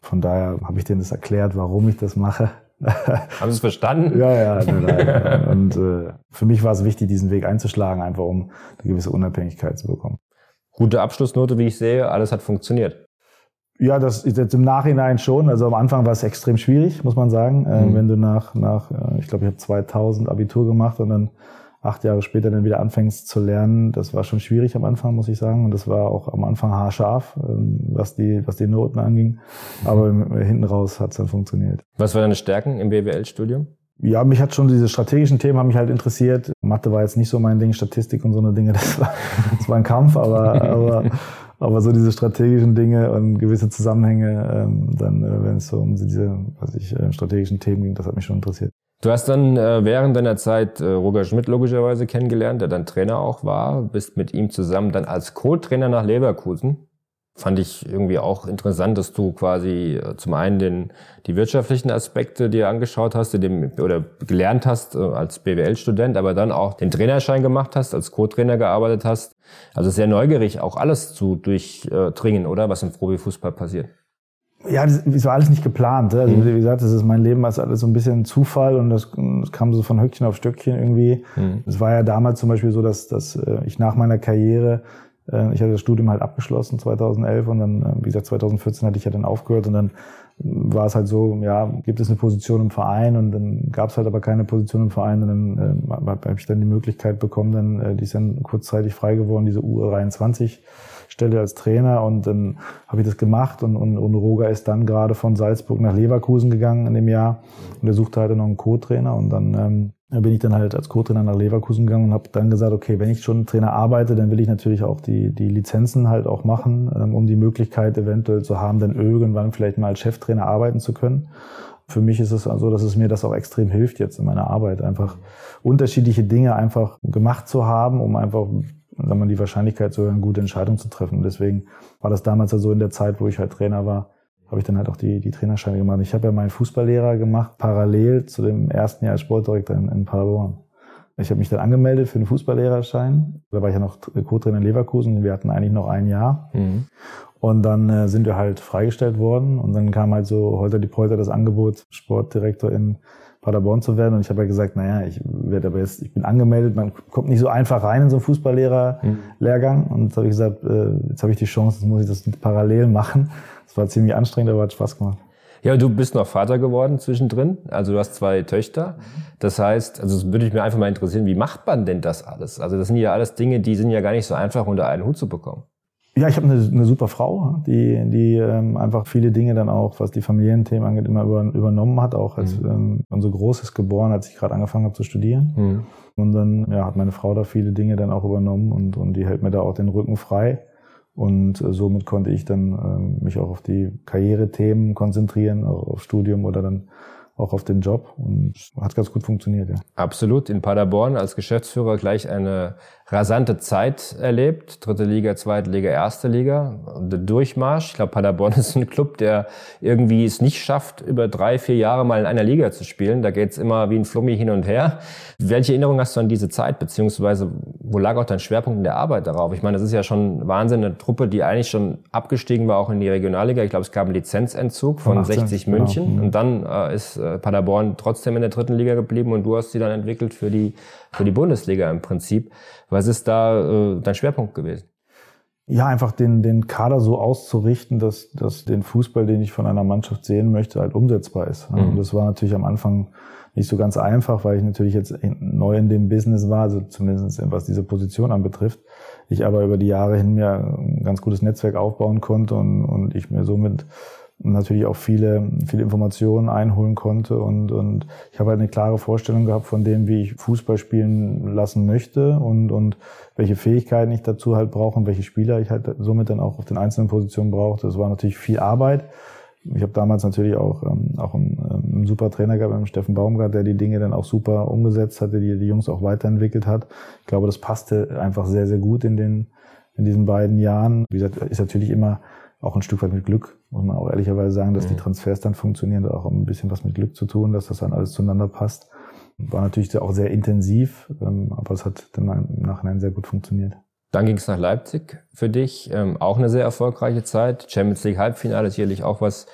von daher habe ich denen das erklärt, warum ich das mache. Haben Sie es verstanden? ja, ja. Nein, nein. Und äh, für mich war es wichtig, diesen Weg einzuschlagen, einfach um eine gewisse Unabhängigkeit zu bekommen. Gute Abschlussnote, wie ich sehe. Alles hat funktioniert. Ja, das ist jetzt im Nachhinein schon. Also am Anfang war es extrem schwierig, muss man sagen. Äh, mhm. wenn du nach, nach äh, ich glaube, ich habe 2000 Abitur gemacht und dann acht Jahre später dann wieder anfängst zu lernen, das war schon schwierig am Anfang, muss ich sagen. Und das war auch am Anfang haarscharf, ähm, was die, was die Noten anging. Aber hinten raus hat es dann funktioniert. Was waren deine Stärken im BWL-Studium? Ja, mich hat schon diese strategischen Themen haben mich halt interessiert. Mathe war jetzt nicht so mein Ding, Statistik und so eine Dinge, das war, das war ein Kampf, aber, aber, aber so diese strategischen Dinge und gewisse Zusammenhänge, ähm, dann, äh, wenn es so um diese, was ich, äh, strategischen Themen ging, das hat mich schon interessiert. Du hast dann äh, während deiner Zeit äh, Roger Schmidt logischerweise kennengelernt, der dann Trainer auch war, bist mit ihm zusammen dann als Co-Trainer nach Leverkusen. Fand ich irgendwie auch interessant, dass du quasi äh, zum einen den, die wirtschaftlichen Aspekte dir angeschaut hast, dem, oder gelernt hast äh, als BWL-Student, aber dann auch den Trainerschein gemacht hast, als Co-Trainer gearbeitet hast. Also sehr neugierig, auch alles zu durchdringen, oder? Was im Profifußball passiert. Ja, das, das war alles nicht geplant. Also, mhm. wie gesagt, das ist mein Leben als alles so ein bisschen Zufall und das, das kam so von Höckchen auf Stöckchen irgendwie. Mhm. Es war ja damals zum Beispiel so, dass, dass äh, ich nach meiner Karriere, äh, ich hatte das Studium halt abgeschlossen 2011 und dann, äh, wie gesagt, 2014 hatte ich ja dann aufgehört und dann war es halt so, ja, gibt es eine Position im Verein und dann gab es halt aber keine Position im Verein und dann äh, habe ich dann die Möglichkeit bekommen, dann, äh, die ist dann kurzzeitig frei geworden, diese U23 Stelle als Trainer und dann habe ich das gemacht und, und, und Roger ist dann gerade von Salzburg nach Leverkusen gegangen in dem Jahr und er suchte halt noch einen Co-Trainer und dann ähm, bin ich dann halt als Co-Trainer nach Leverkusen gegangen und habe dann gesagt, okay, wenn ich schon Trainer arbeite, dann will ich natürlich auch die, die Lizenzen halt auch machen, ähm, um die Möglichkeit eventuell zu haben, dann irgendwann vielleicht mal als Cheftrainer arbeiten zu können. Für mich ist es so, also, dass es mir das auch extrem hilft jetzt in meiner Arbeit, einfach unterschiedliche Dinge einfach gemacht zu haben, um einfach sagen wir, die Wahrscheinlichkeit, so eine gute Entscheidung zu treffen. Und deswegen war das damals ja so in der Zeit, wo ich halt Trainer war, habe ich dann halt auch die, die Trainerscheine gemacht. Ich habe ja meinen Fußballlehrer gemacht, parallel zu dem ersten Jahr als Sportdirektor in, in Paderborn. Ich habe mich dann angemeldet für den Fußballlehrerschein. Da war ich ja noch Co-Trainer in Leverkusen. Wir hatten eigentlich noch ein Jahr. Mhm. Und dann äh, sind wir halt freigestellt worden. Und dann kam halt so heute die Polter das Angebot, Sportdirektor in Paderborn zu werden. Und ich habe ja gesagt, naja, ich werde aber jetzt, ich bin angemeldet, man kommt nicht so einfach rein in so einen Fußballlehrer-Lehrgang. Und jetzt habe ich gesagt, äh, jetzt habe ich die Chance, jetzt muss ich das parallel machen. Das war ziemlich anstrengend, aber hat Spaß gemacht. Ja, du bist noch Vater geworden zwischendrin. Also du hast zwei Töchter. Das heißt, also es würde mich mir einfach mal interessieren, wie macht man denn das alles? Also das sind ja alles Dinge, die sind ja gar nicht so einfach unter einen Hut zu bekommen. Ja, ich habe eine, eine super Frau, die, die ähm, einfach viele Dinge dann auch, was die Familienthemen angeht, immer über, übernommen hat. Auch als mhm. ähm, unser Großes geboren, als ich gerade angefangen habe zu studieren. Mhm. Und dann ja, hat meine Frau da viele Dinge dann auch übernommen und, und die hält mir da auch den Rücken frei. Und äh, somit konnte ich dann äh, mich auch auf die Karrierethemen konzentrieren, auch auf Studium oder dann auch auf den Job und hat ganz gut funktioniert, ja. Absolut. In Paderborn als Geschäftsführer gleich eine rasante Zeit erlebt. Dritte Liga, zweite Liga, erste Liga. Der Durchmarsch. Ich glaube, Paderborn ist ein Club, der irgendwie es nicht schafft, über drei, vier Jahre mal in einer Liga zu spielen. Da geht's immer wie ein Flummi hin und her. Welche Erinnerung hast du an diese Zeit? Beziehungsweise, wo lag auch dein Schwerpunkt in der Arbeit darauf? Ich meine, das ist ja schon Wahnsinn. Eine Truppe, die eigentlich schon abgestiegen war, auch in die Regionalliga. Ich glaube, es gab einen Lizenzentzug von 18, 60 München. Genau. Und dann äh, ist äh, Paderborn trotzdem in der dritten Liga geblieben und du hast sie dann entwickelt für die, für die Bundesliga im Prinzip. Was ist da äh, dein Schwerpunkt gewesen? Ja, einfach den, den Kader so auszurichten, dass, dass den Fußball, den ich von einer Mannschaft sehen möchte, halt umsetzbar ist. Mhm. Und das war natürlich am Anfang nicht so ganz einfach, weil ich natürlich jetzt neu in dem Business war, also zumindest was diese Position anbetrifft. Ich aber über die Jahre hin mir ein ganz gutes Netzwerk aufbauen konnte und, und ich mir somit natürlich auch viele, viele Informationen einholen konnte und, und ich habe halt eine klare Vorstellung gehabt von dem, wie ich Fußball spielen lassen möchte und, und welche Fähigkeiten ich dazu halt brauche und welche Spieler ich halt somit dann auch auf den einzelnen Positionen brauchte. Das war natürlich viel Arbeit. Ich habe damals natürlich auch, ähm, auch einen, einen super Trainer gehabt, einen Steffen Baumgart, der die Dinge dann auch super umgesetzt hatte, die die Jungs auch weiterentwickelt hat. Ich glaube, das passte einfach sehr, sehr gut in den in diesen beiden Jahren. Wie gesagt, ist natürlich immer auch ein Stück weit mit Glück, muss man auch ehrlicherweise sagen, dass mhm. die Transfers dann funktionieren, da auch ein bisschen was mit Glück zu tun, dass das dann alles zueinander passt. War natürlich auch sehr intensiv, ähm, aber es hat dann im Nachhinein sehr gut funktioniert. Dann ging es nach Leipzig für dich, ähm, auch eine sehr erfolgreiche Zeit. Champions League Halbfinale sicherlich auch was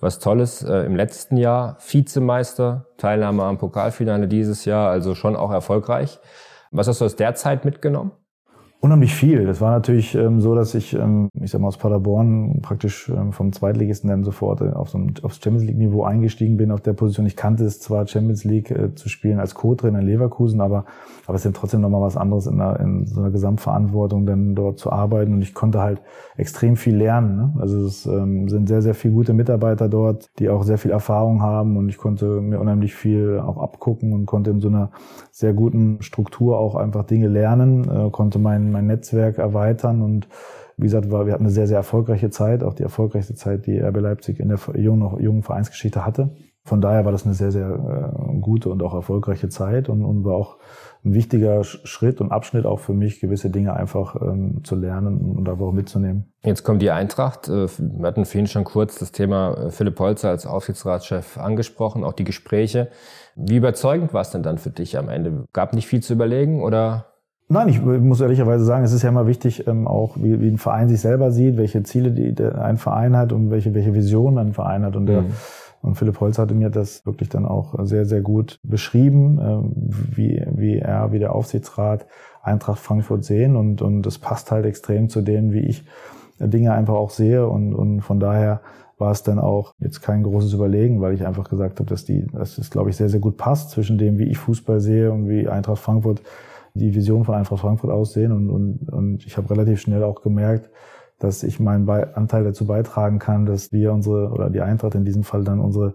was Tolles äh, im letzten Jahr. Vizemeister, Teilnahme am Pokalfinale dieses Jahr, also schon auch erfolgreich. Was hast du aus der Zeit mitgenommen? Unheimlich viel. Das war natürlich ähm, so, dass ich, ähm, ich sag mal, aus Paderborn praktisch ähm, vom Zweitligisten dann sofort äh, auf so ein, aufs Champions League Niveau eingestiegen bin auf der Position. Ich kannte es zwar Champions League äh, zu spielen als Co-Trainer in Leverkusen, aber, aber es ist ja trotzdem nochmal was anderes in, einer, in so einer Gesamtverantwortung dann dort zu arbeiten und ich konnte halt extrem viel lernen. Ne? Also es ähm, sind sehr, sehr viele gute Mitarbeiter dort, die auch sehr viel Erfahrung haben und ich konnte mir unheimlich viel auch abgucken und konnte in so einer sehr guten Struktur auch einfach Dinge lernen, äh, konnte mein mein Netzwerk erweitern und wie gesagt, wir hatten eine sehr, sehr erfolgreiche Zeit, auch die erfolgreichste Zeit, die RB Leipzig in der jungen, jungen Vereinsgeschichte hatte. Von daher war das eine sehr, sehr äh, gute und auch erfolgreiche Zeit und, und war auch ein wichtiger Schritt und Abschnitt auch für mich, gewisse Dinge einfach ähm, zu lernen und aber auch mitzunehmen. Jetzt kommt die Eintracht. Äh, wir hatten vorhin schon kurz das Thema äh, Philipp Holzer als Aufsichtsratschef angesprochen, auch die Gespräche. Wie überzeugend war es denn dann für dich am Ende? Gab nicht viel zu überlegen oder Nein, ich muss ehrlicherweise sagen, es ist ja immer wichtig, ähm, auch wie, wie ein Verein sich selber sieht, welche Ziele die, der, ein Verein hat und welche, welche Vision ein Verein hat. Und, der, mhm. und Philipp Holz hatte mir das wirklich dann auch sehr, sehr gut beschrieben, äh, wie, wie er, wie der Aufsichtsrat Eintracht Frankfurt sehen. Und, und das passt halt extrem zu dem, wie ich Dinge einfach auch sehe. Und, und von daher war es dann auch jetzt kein großes Überlegen, weil ich einfach gesagt habe, dass die, dass es, glaube ich, sehr, sehr gut passt zwischen dem, wie ich Fußball sehe und wie Eintracht Frankfurt die Vision von Eintracht Frankfurt aussehen. Und, und, und ich habe relativ schnell auch gemerkt, dass ich meinen Be Anteil dazu beitragen kann, dass wir unsere, oder die Eintracht in diesem Fall dann unsere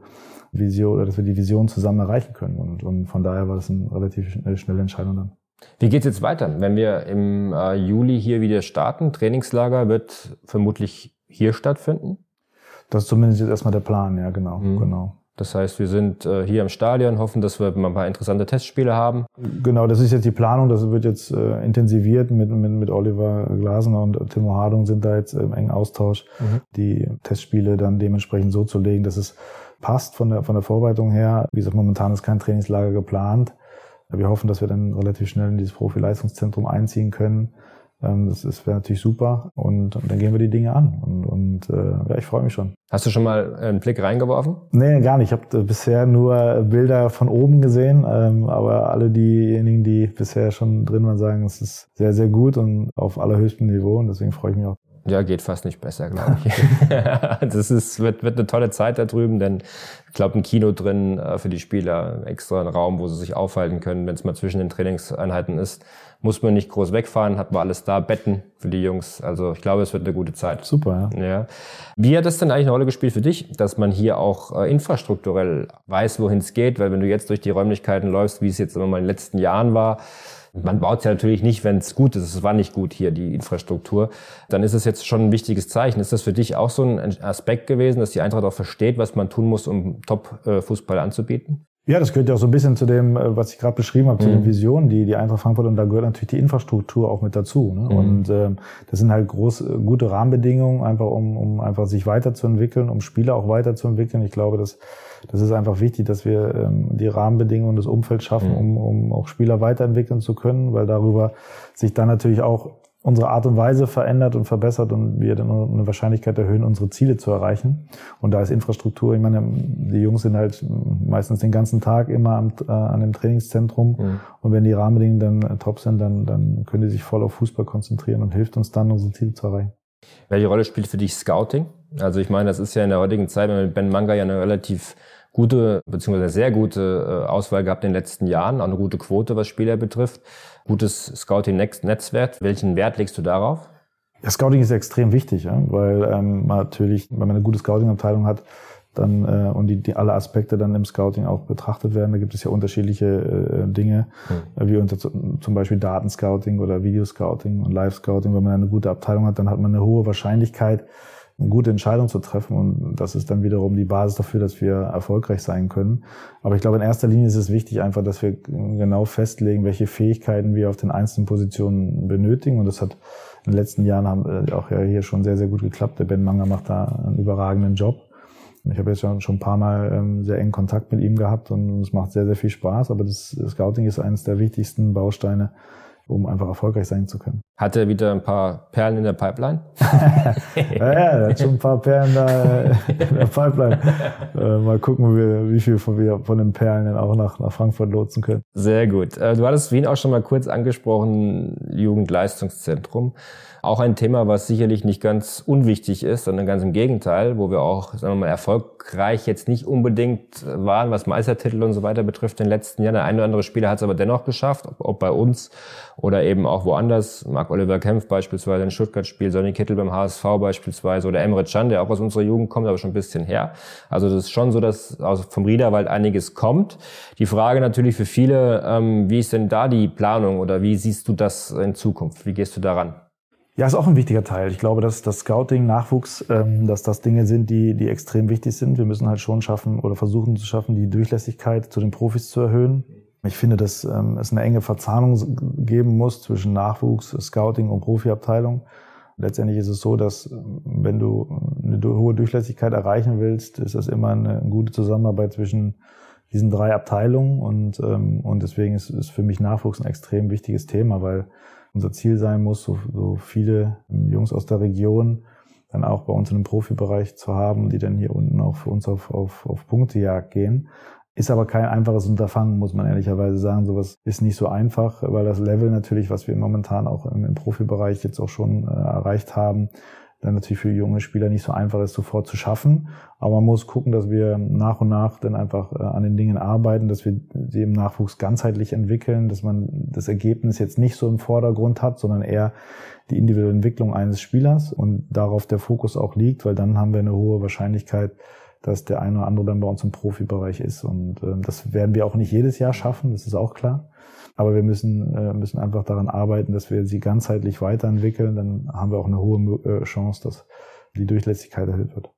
Vision, oder dass wir die Vision zusammen erreichen können. Und, und von daher war das eine relativ schnelle Entscheidung dann. Wie geht's jetzt weiter? Wenn wir im äh, Juli hier wieder starten, Trainingslager wird vermutlich hier stattfinden? Das ist zumindest jetzt erstmal der Plan, ja, genau, mhm. genau. Das heißt, wir sind äh, hier im Stadion, hoffen, dass wir mal ein paar interessante Testspiele haben. Genau, das ist jetzt die Planung. Das wird jetzt äh, intensiviert mit, mit, mit Oliver Glasner und Timo Hardung sind da jetzt im engen Austausch, mhm. die Testspiele dann dementsprechend so zu legen, dass es passt von der, von der Vorbereitung her. Wie gesagt, momentan ist kein Trainingslager geplant. Wir hoffen, dass wir dann relativ schnell in dieses Profileistungszentrum einziehen können Ähm, das das wäre natürlich super und, und dann gehen wir die Dinge an. Und, und äh, ja, ich freue mich schon. Hast du schon mal einen Blick reingeworfen? Nee, gar nicht. Ich habe bisher nur Bilder von oben gesehen, ähm, aber alle diejenigen, die bisher schon drin waren, sagen, es ist sehr, sehr gut und auf allerhöchstem Niveau und deswegen freue ich mich auch. Ja, geht fast nicht besser, glaube ich. das ist, wird, wird eine tolle Zeit da drüben, denn ich glaube, ein Kino drin äh, für die Spieler, extra ein Raum, wo sie sich aufhalten können, wenn es mal zwischen den Trainingseinheiten ist. Muss man nicht groß wegfahren, hat man alles da, Betten für die Jungs. Also ich glaube, es wird eine gute Zeit. Super, ja. ja. Wie hat das denn eigentlich eine Rolle gespielt für dich, dass man hier auch äh, infrastrukturell weiß, wohin es geht? Weil wenn du jetzt durch die Räumlichkeiten läufst, wie es jetzt immer mal in den letzten Jahren war, man baut es ja natürlich nicht, wenn es gut ist. Es war nicht gut hier, die Infrastruktur. Dann ist es jetzt schon ein wichtiges Zeichen. Ist das für dich auch so ein Aspekt gewesen, dass die Eintracht auch versteht, was man tun muss, um Top-Fußball anzubieten? Ja, das gehört ja auch so ein bisschen zu dem, äh, was ich gerade beschrieben habe, zu mhm. den Visionen, die die Eintracht Frankfurt und da gehört natürlich die Infrastruktur auch mit dazu. Ne? Mhm. Und ähm, das sind halt groß, äh, gute Rahmenbedingungen, einfach um, um einfach sich weiterzuentwickeln, um Spieler auch weiterzuentwickeln. Ich glaube, dass das ist einfach wichtig, dass wir ähm, die Rahmenbedingungen, das Umfeld schaffen, mhm. um, um auch Spieler weiterentwickeln zu können, weil darüber sich dann natürlich auch unsere Art und Weise verändert und verbessert und wir dann eine Wahrscheinlichkeit erhöhen, unsere Ziele zu erreichen. Und da ist Infrastruktur, ich meine, die Jungs sind halt meistens den ganzen Tag immer am, äh, an dem Trainingszentrum. Mhm. Und wenn die Rahmenbedingungen dann äh, top sind, dann, dann können die sich voll auf Fußball konzentrieren und hilft uns dann, unsere Ziele zu erreichen. Welche Rolle spielt für dich Scouting? Also ich meine, das ist ja in der heutigen Zeit mit Ben Manga ja eine relativ gute beziehungsweise sehr gute äh, Auswahl gehabt in den letzten Jahren, auch eine gute Quote, was Spieler betrifft. Gutes Scouting-Netzwerk. Welchen Wert legst du darauf? Ja, Scouting ist extrem wichtig, ja, weil ähm, natürlich, wenn man eine gute Scouting-Abteilung hat, dann äh, und die, die alle Aspekte dann im Scouting auch betrachtet werden. Da gibt es ja unterschiedliche äh, Dinge, mhm. wie unter zum Beispiel Datenscouting oder Videoscouting und Live-Scouting. Wenn man eine gute Abteilung hat, dann hat man eine hohe Wahrscheinlichkeit, eine gute Entscheidung zu treffen. Und das ist dann wiederum die Basis dafür, dass wir erfolgreich sein können. Aber ich glaube, in erster Linie ist es wichtig einfach, dass wir genau festlegen, welche Fähigkeiten wir auf den einzelnen Positionen benötigen. Und das hat in den letzten Jahren haben äh, auch ja hier schon sehr, sehr gut geklappt. Der Ben Manger macht da einen überragenden Job. Ich habe jetzt schon ein paar Mal ähm, sehr engen Kontakt mit ihm gehabt und es macht sehr, sehr viel Spaß. Aber das Scouting ist eines der wichtigsten Bausteine um einfach erfolgreich sein zu können. Hat er wieder ein paar Perlen in der Pipeline? ja, ja, er hat schon ein paar Perlen da in der Pipeline. Äh, mal gucken, wie, wie viel von, wir von den Perlen dann auch nach, nach Frankfurt lotsen können. Sehr gut. Äh, du hattest Wien auch schon mal kurz angesprochen, Jugendleistungszentrum. Auch ein Thema, was sicherlich nicht ganz unwichtig ist, sondern ganz im Gegenteil, wo wir auch, sagen wir mal, erfolgreich jetzt nicht unbedingt waren, was Meistertitel und so weiter betrifft in den letzten Jahren. Der eine oder andere Spieler hat es aber dennoch geschafft, ob, ob bei uns oder eben auch woanders. Marc Oliver Kempf beispielsweise in Stuttgart spielt, Sonny Kittel beim HSV beispielsweise oder Emre Can, der auch aus unserer Jugend kommt, aber schon ein bisschen her. Also das ist schon so, dass vom Riederwald einiges kommt. Die Frage natürlich für viele, ähm, wie ist denn da die Planung oder wie siehst du das in Zukunft? Wie gehst du daran? Ja, ist auch ein wichtiger Teil. Ich glaube, dass das Scouting, Nachwuchs, ähm, dass das Dinge sind, die, die extrem wichtig sind. Wir müssen halt schon schaffen oder versuchen zu schaffen, die Durchlässigkeit zu den Profis zu erhöhen. Ich finde, dass ähm, es eine enge Verzahnung geben muss zwischen Nachwuchs, Scouting und Profiabteilung. Letztendlich ist es so, dass ähm, wenn du eine hohe Durchlässigkeit erreichen willst, ist das immer eine, gute Zusammenarbeit zwischen diesen drei Abteilungen und, ähm, und deswegen ist, ist für mich Nachwuchs ein extrem wichtiges Thema, weil unser Ziel sein muss, so, so viele Jungs aus der Region dann auch bei uns in dem Profibereich zu haben, die dann hier unten auch für uns auf, auf, auf Punktejagd gehen. Ist aber kein einfaches Unterfangen, muss man ehrlicherweise sagen. Sowas ist nicht so einfach, weil das Level natürlich, was wir momentan auch im, im Profibereich jetzt auch schon äh, erreicht haben, dann natürlich für junge Spieler nicht so einfach ist, sofort zu schaffen. Aber man muss gucken, dass wir nach und nach dann einfach äh, an den Dingen arbeiten, dass wir sie im Nachwuchs ganzheitlich entwickeln, dass man das Ergebnis jetzt nicht so im Vordergrund hat, sondern eher die individuelle Entwicklung eines Spielers und darauf der Fokus auch liegt, weil dann haben wir eine hohe Wahrscheinlichkeit, dass der eine oder andere dann bei uns im Profibereich ist. Und äh, das werden wir auch nicht jedes Jahr schaffen, das ist auch klar. Aber wir müssen, äh, müssen einfach daran arbeiten, dass wir sie ganzheitlich weiterentwickeln. Dann haben wir auch eine hohe äh, Chance, dass die Durchlässigkeit erhöht wird.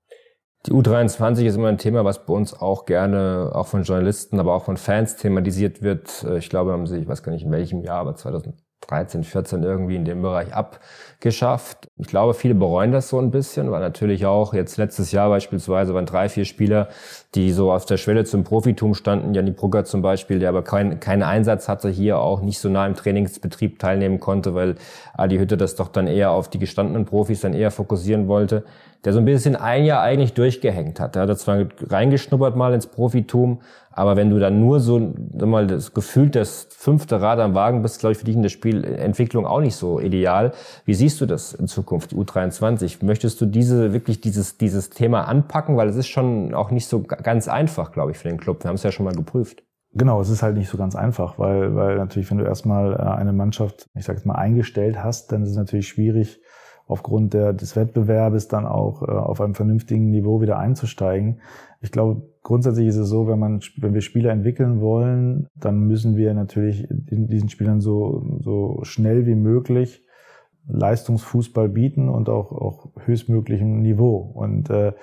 Die U23 ist immer ein Thema, was bei uns auch gerne, auch von Journalisten, aber auch von Fans thematisiert wird. Äh, ich glaube, haben sie, ich weiß gar nicht in welchem Jahr, aber 2000 13, 14 irgendwie in dem Bereich abgeschafft. Ich glaube, viele bereuen das so ein bisschen, weil natürlich auch jetzt letztes Jahr beispielsweise waren drei, vier Spieler, die so auf der Schwelle zum Profitum standen. Janni Brugger zum Beispiel, der aber kein, keinen Einsatz hatte, hier auch nicht so nah im Trainingsbetrieb teilnehmen konnte, weil Adi Hütte das doch dann eher auf die gestandenen Profis dann eher fokussieren wollte der so ein bisschen ein Jahr eigentlich durchgehängt hat. Der hat zwar reingeschnuppert mal ins Profitum, aber wenn du dann nur so mal das Gefühl das fünfte Rad am Wagen bist, glaube ich, für dich in der Spielentwicklung auch nicht so ideal. Wie siehst du das in Zukunft, die U23? Möchtest du diese wirklich dieses dieses Thema anpacken, weil es ist schon auch nicht so ganz einfach, glaube ich, für den Club. Wir haben es ja schon mal geprüft. Genau, es ist halt nicht so ganz einfach, weil, weil natürlich, wenn du erstmal äh, eine Mannschaft, ich sage jetzt mal, eingestellt hast, dann ist es natürlich schwierig, aufgrund der, des Wettbewerbes dann auch äh, auf einem vernünftigen Niveau wieder einzusteigen. Ich glaube, grundsätzlich ist es so, wenn man, wenn wir Spieler entwickeln wollen, dann müssen wir natürlich diesen Spielern so, so schnell wie möglich Leistungsfußball bieten und auch, auch höchstmöglichem Niveau. Und äh,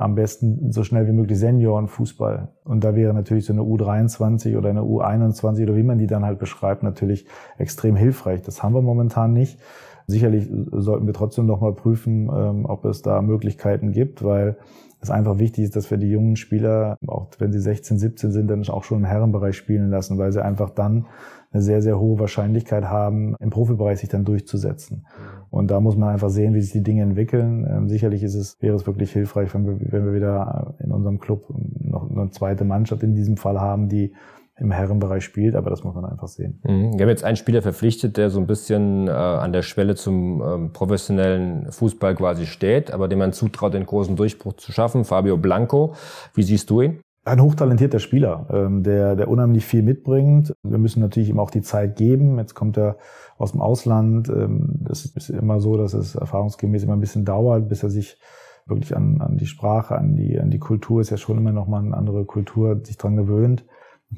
am besten so schnell wie möglich Seniorenfußball. Und da wäre natürlich so eine U23 oder eine U21 oder wie man die dann halt beschreibt, natürlich extrem hilfreich. Das haben wir momentan nicht. Sicherlich sollten wir trotzdem noch mal prüfen, ähm, ob es da Möglichkeiten gibt, weil es einfach wichtig ist, dass wir die jungen Spieler, auch wenn sie 16, 17 sind, dann auch schon im Herrenbereich spielen lassen, weil sie einfach dann eine sehr, sehr hohe Wahrscheinlichkeit haben, im Profibereich sich dann durchzusetzen. Und da muss man einfach sehen, wie sich die Dinge entwickeln. Ähm, sicherlich ist es, wäre es wirklich hilfreich, wenn wir, wenn wir wieder in unserem Club noch eine zweite Mannschaft in diesem Fall haben, die im Herrenbereich spielt, aber das muss man einfach sehen. Mhm. Wir haben jetzt einen Spieler verpflichtet, der so ein bisschen äh, an der Schwelle zum ähm, professionellen Fußball quasi steht, aber dem man zutraut, den großen Durchbruch zu schaffen, Fabio Blanco. Wie siehst du ihn? Ein hochtalentierter Spieler, ähm, der, der unheimlich viel mitbringt. Wir müssen natürlich ihm auch die Zeit geben. Jetzt kommt er aus dem Ausland. Ähm, das ist immer so, dass es erfahrungsgemäß immer ein bisschen dauert, bis er sich wirklich an, an die Sprache, an die, an die Kultur, ist ja schon immer noch mal eine andere Kultur, sich dran gewöhnt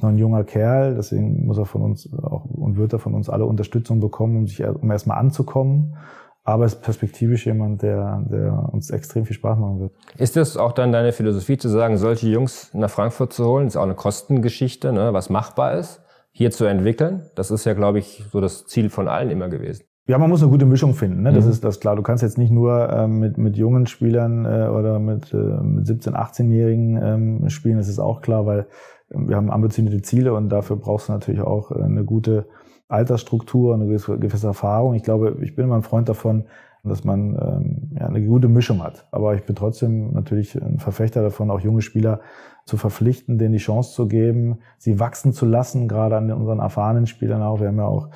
noch ein junger Kerl, deswegen muss er von uns auch und wird er von uns alle Unterstützung bekommen, um sich um erstmal anzukommen. Aber es ist perspektivisch jemand, der, der uns extrem viel Spaß machen wird. Ist das auch dann deine Philosophie zu sagen, solche Jungs nach Frankfurt zu holen? Das ist auch eine Kostengeschichte, ne, was machbar ist, hier zu entwickeln. Das ist ja, glaube ich, so das Ziel von allen immer gewesen. Ja, man muss eine gute Mischung finden. Ne? Das mhm. ist das klar. Du kannst jetzt nicht nur ähm, mit, mit jungen Spielern äh, oder mit, äh, mit 17-, 18-Jährigen ähm, spielen. Das ist auch klar, weil wir haben ambitionierte Ziele und dafür brauchst du natürlich auch äh, eine gute Altersstruktur, eine gewisse, gewisse Erfahrung. Ich glaube, ich bin immer ein Freund davon, dass man ähm, ja, eine gute Mischung hat. Aber ich bin trotzdem natürlich ein Verfechter davon, auch junge Spieler zu verpflichten, denen die Chance zu geben, sie wachsen zu lassen, gerade an unseren erfahrenen Spielern auch. Wir haben ja auch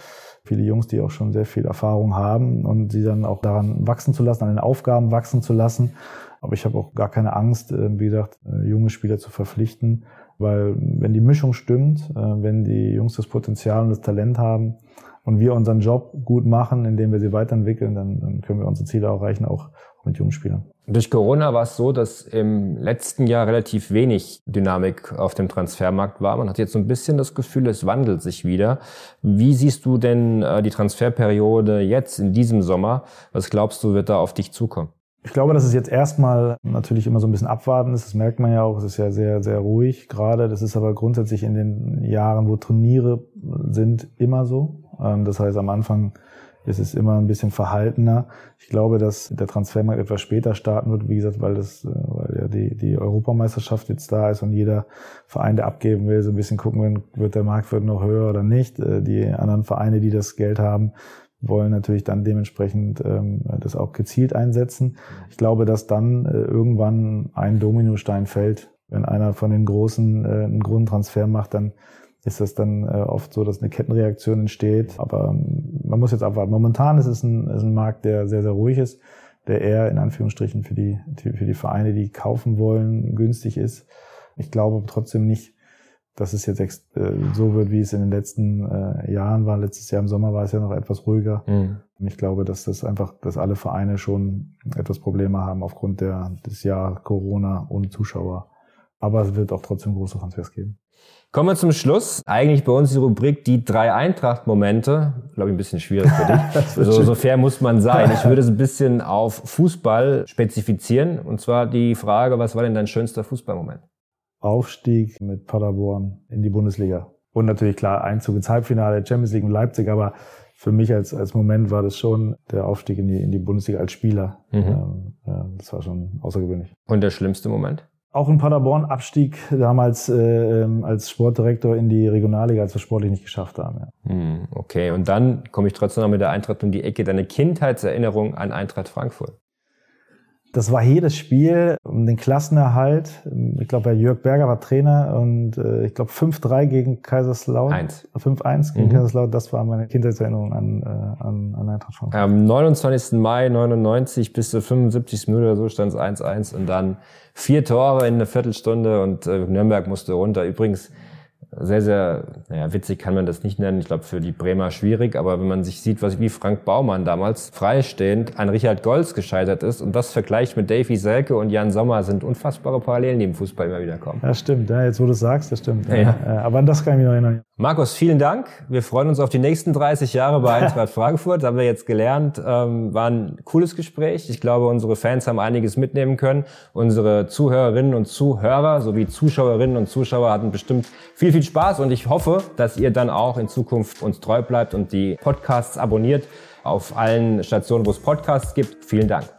viele Jungs, die auch schon sehr viel Erfahrung haben und sie dann auch daran wachsen zu lassen, an den Aufgaben wachsen zu lassen. Aber ich habe auch gar keine Angst, äh, wie gesagt, äh, junge Spieler zu verpflichten, weil wenn die Mischung stimmt, äh, wenn die Jungs das Potenzial und das Talent haben und wir unseren Job gut machen, indem wir sie weiterentwickeln, dann, dann können wir unsere Ziele erreichen, auch mit jungen Spielern. Durch Corona war es so, dass im letzten Jahr relativ wenig Dynamik auf dem Transfermarkt war. Man hat jetzt so ein bisschen das Gefühl, es wandelt sich wieder. Wie siehst du denn äh, die Transferperiode jetzt in diesem Sommer? Was glaubst du, wird da auf dich zukommen? Ich glaube, dass es jetzt erstmal natürlich immer so ein bisschen abwarten ist. Das merkt man ja auch. Es ist ja sehr, sehr ruhig gerade. Das ist aber grundsätzlich in den Jahren, wo Turniere sind, immer so. Ähm, das heißt, am Anfang ist es immer ein bisschen verhaltener. Ich glaube, dass der Transfermarkt etwas später starten wird, wie gesagt, weil das, äh, weil ja die, die Europameisterschaft jetzt da ist und jeder Verein, der abgeben will, so ein bisschen gucken, wird der Marktwert noch höher oder nicht. Äh, die anderen Vereine, die das Geld haben, wollen natürlich dann dementsprechend ähm, das auch gezielt einsetzen. Ich glaube, dass dann äh, irgendwann ein Dominostein fällt. Wenn einer von den Großen äh, einen Grundtransfer macht, dann ist das dann äh, oft so, dass eine Kettenreaktion entsteht. Aber ähm, man muss jetzt abwarten. Momentan ist es ein, ist ein Markt, der sehr, sehr ruhig ist, der eher in Anführungsstrichen für die, für die Vereine, die kaufen wollen, günstig ist. Ich glaube trotzdem nicht, dass es jetzt äh, so wird, wie es in den letzten äh, Jahren war. Letztes Jahr im Sommer war es ja noch etwas ruhiger. Mhm. Und ich glaube, dass das einfach, dass alle Vereine schon etwas Probleme haben aufgrund der, des Jahr Corona ohne Zuschauer. Aber es wird auch trotzdem große Transfers geben. Kommen wir zum Schluss. Eigentlich bei uns die Rubrik die drei Eintracht-Momente. Glaube ich ein bisschen schwierig für dich. so, so fair muss man sein. Ich würde es ein bisschen auf Fußball spezifizieren. Und zwar die Frage, was war denn dein schönster Fußballmoment? Aufstieg mit Paderborn in die Bundesliga. Und natürlich klar Einzug ins Halbfinale, Champions League und Leipzig, aber für mich als, als Moment war das schon der Aufstieg in die, in die Bundesliga als Spieler. Mhm. Ähm, ja, das war schon außergewöhnlich. Und der schlimmste Moment? Auch in Paderborn Abstieg damals äh, ähm, als Sportdirektor in die Regionalliga, als wir sportlich nicht geschafft haben. Ja. Hm, okay, und dann komme ich trotzdem noch mit der Eintracht um die Ecke. Deine Kindheitserinnerung an Eintracht Frankfurt? Das war jedes Spiel um den Klassenerhalt. Ich glaube, Jörg Berger war Trainer und äh, ich glaube 5-3 gegen Kaiserslautern. 5-1 gegen mhm. Kaiserslautern. Das war meine Kindheitserinnerung an, äh, an, an Eintracht Frankfurt. Am 29. Mai 99 bis zur 75. Minute oder so stand es 1-1 und dann vier Tore in einer Viertelstunde und äh, Nürnberg musste runter. Übrigens, sehr, sehr, naja, witzig kann man das nicht nennen. Ich glaube, für die Bremer schwierig. Aber wenn man sich sieht, was, wie Frank Baumann damals freistehend an Richard Golz gescheitert ist und das vergleicht mit Davy Selke und Jan Sommer, sind unfassbare Parallelen, die im Fußball immer wieder kommen. Ja, stimmt. Ja, jetzt, wo du es sagst, das stimmt. Ja, ja. Aber an das kann ich mich noch erinnern. Markus, vielen Dank. Wir freuen uns auf die nächsten 30 Jahre bei Eintracht Frankfurt. haben wir jetzt gelernt. Ähm, war ein cooles Gespräch. Ich glaube, unsere Fans haben einiges mitnehmen können. Unsere Zuhörerinnen und Zuhörer sowie Zuschauerinnen und Zuschauer hatten bestimmt viel, viel Spaß und ich hoffe, dass ihr dann auch in Zukunft uns treu bleibt und die Podcasts abonniert auf allen Stationen, wo es Podcasts gibt. Vielen Dank.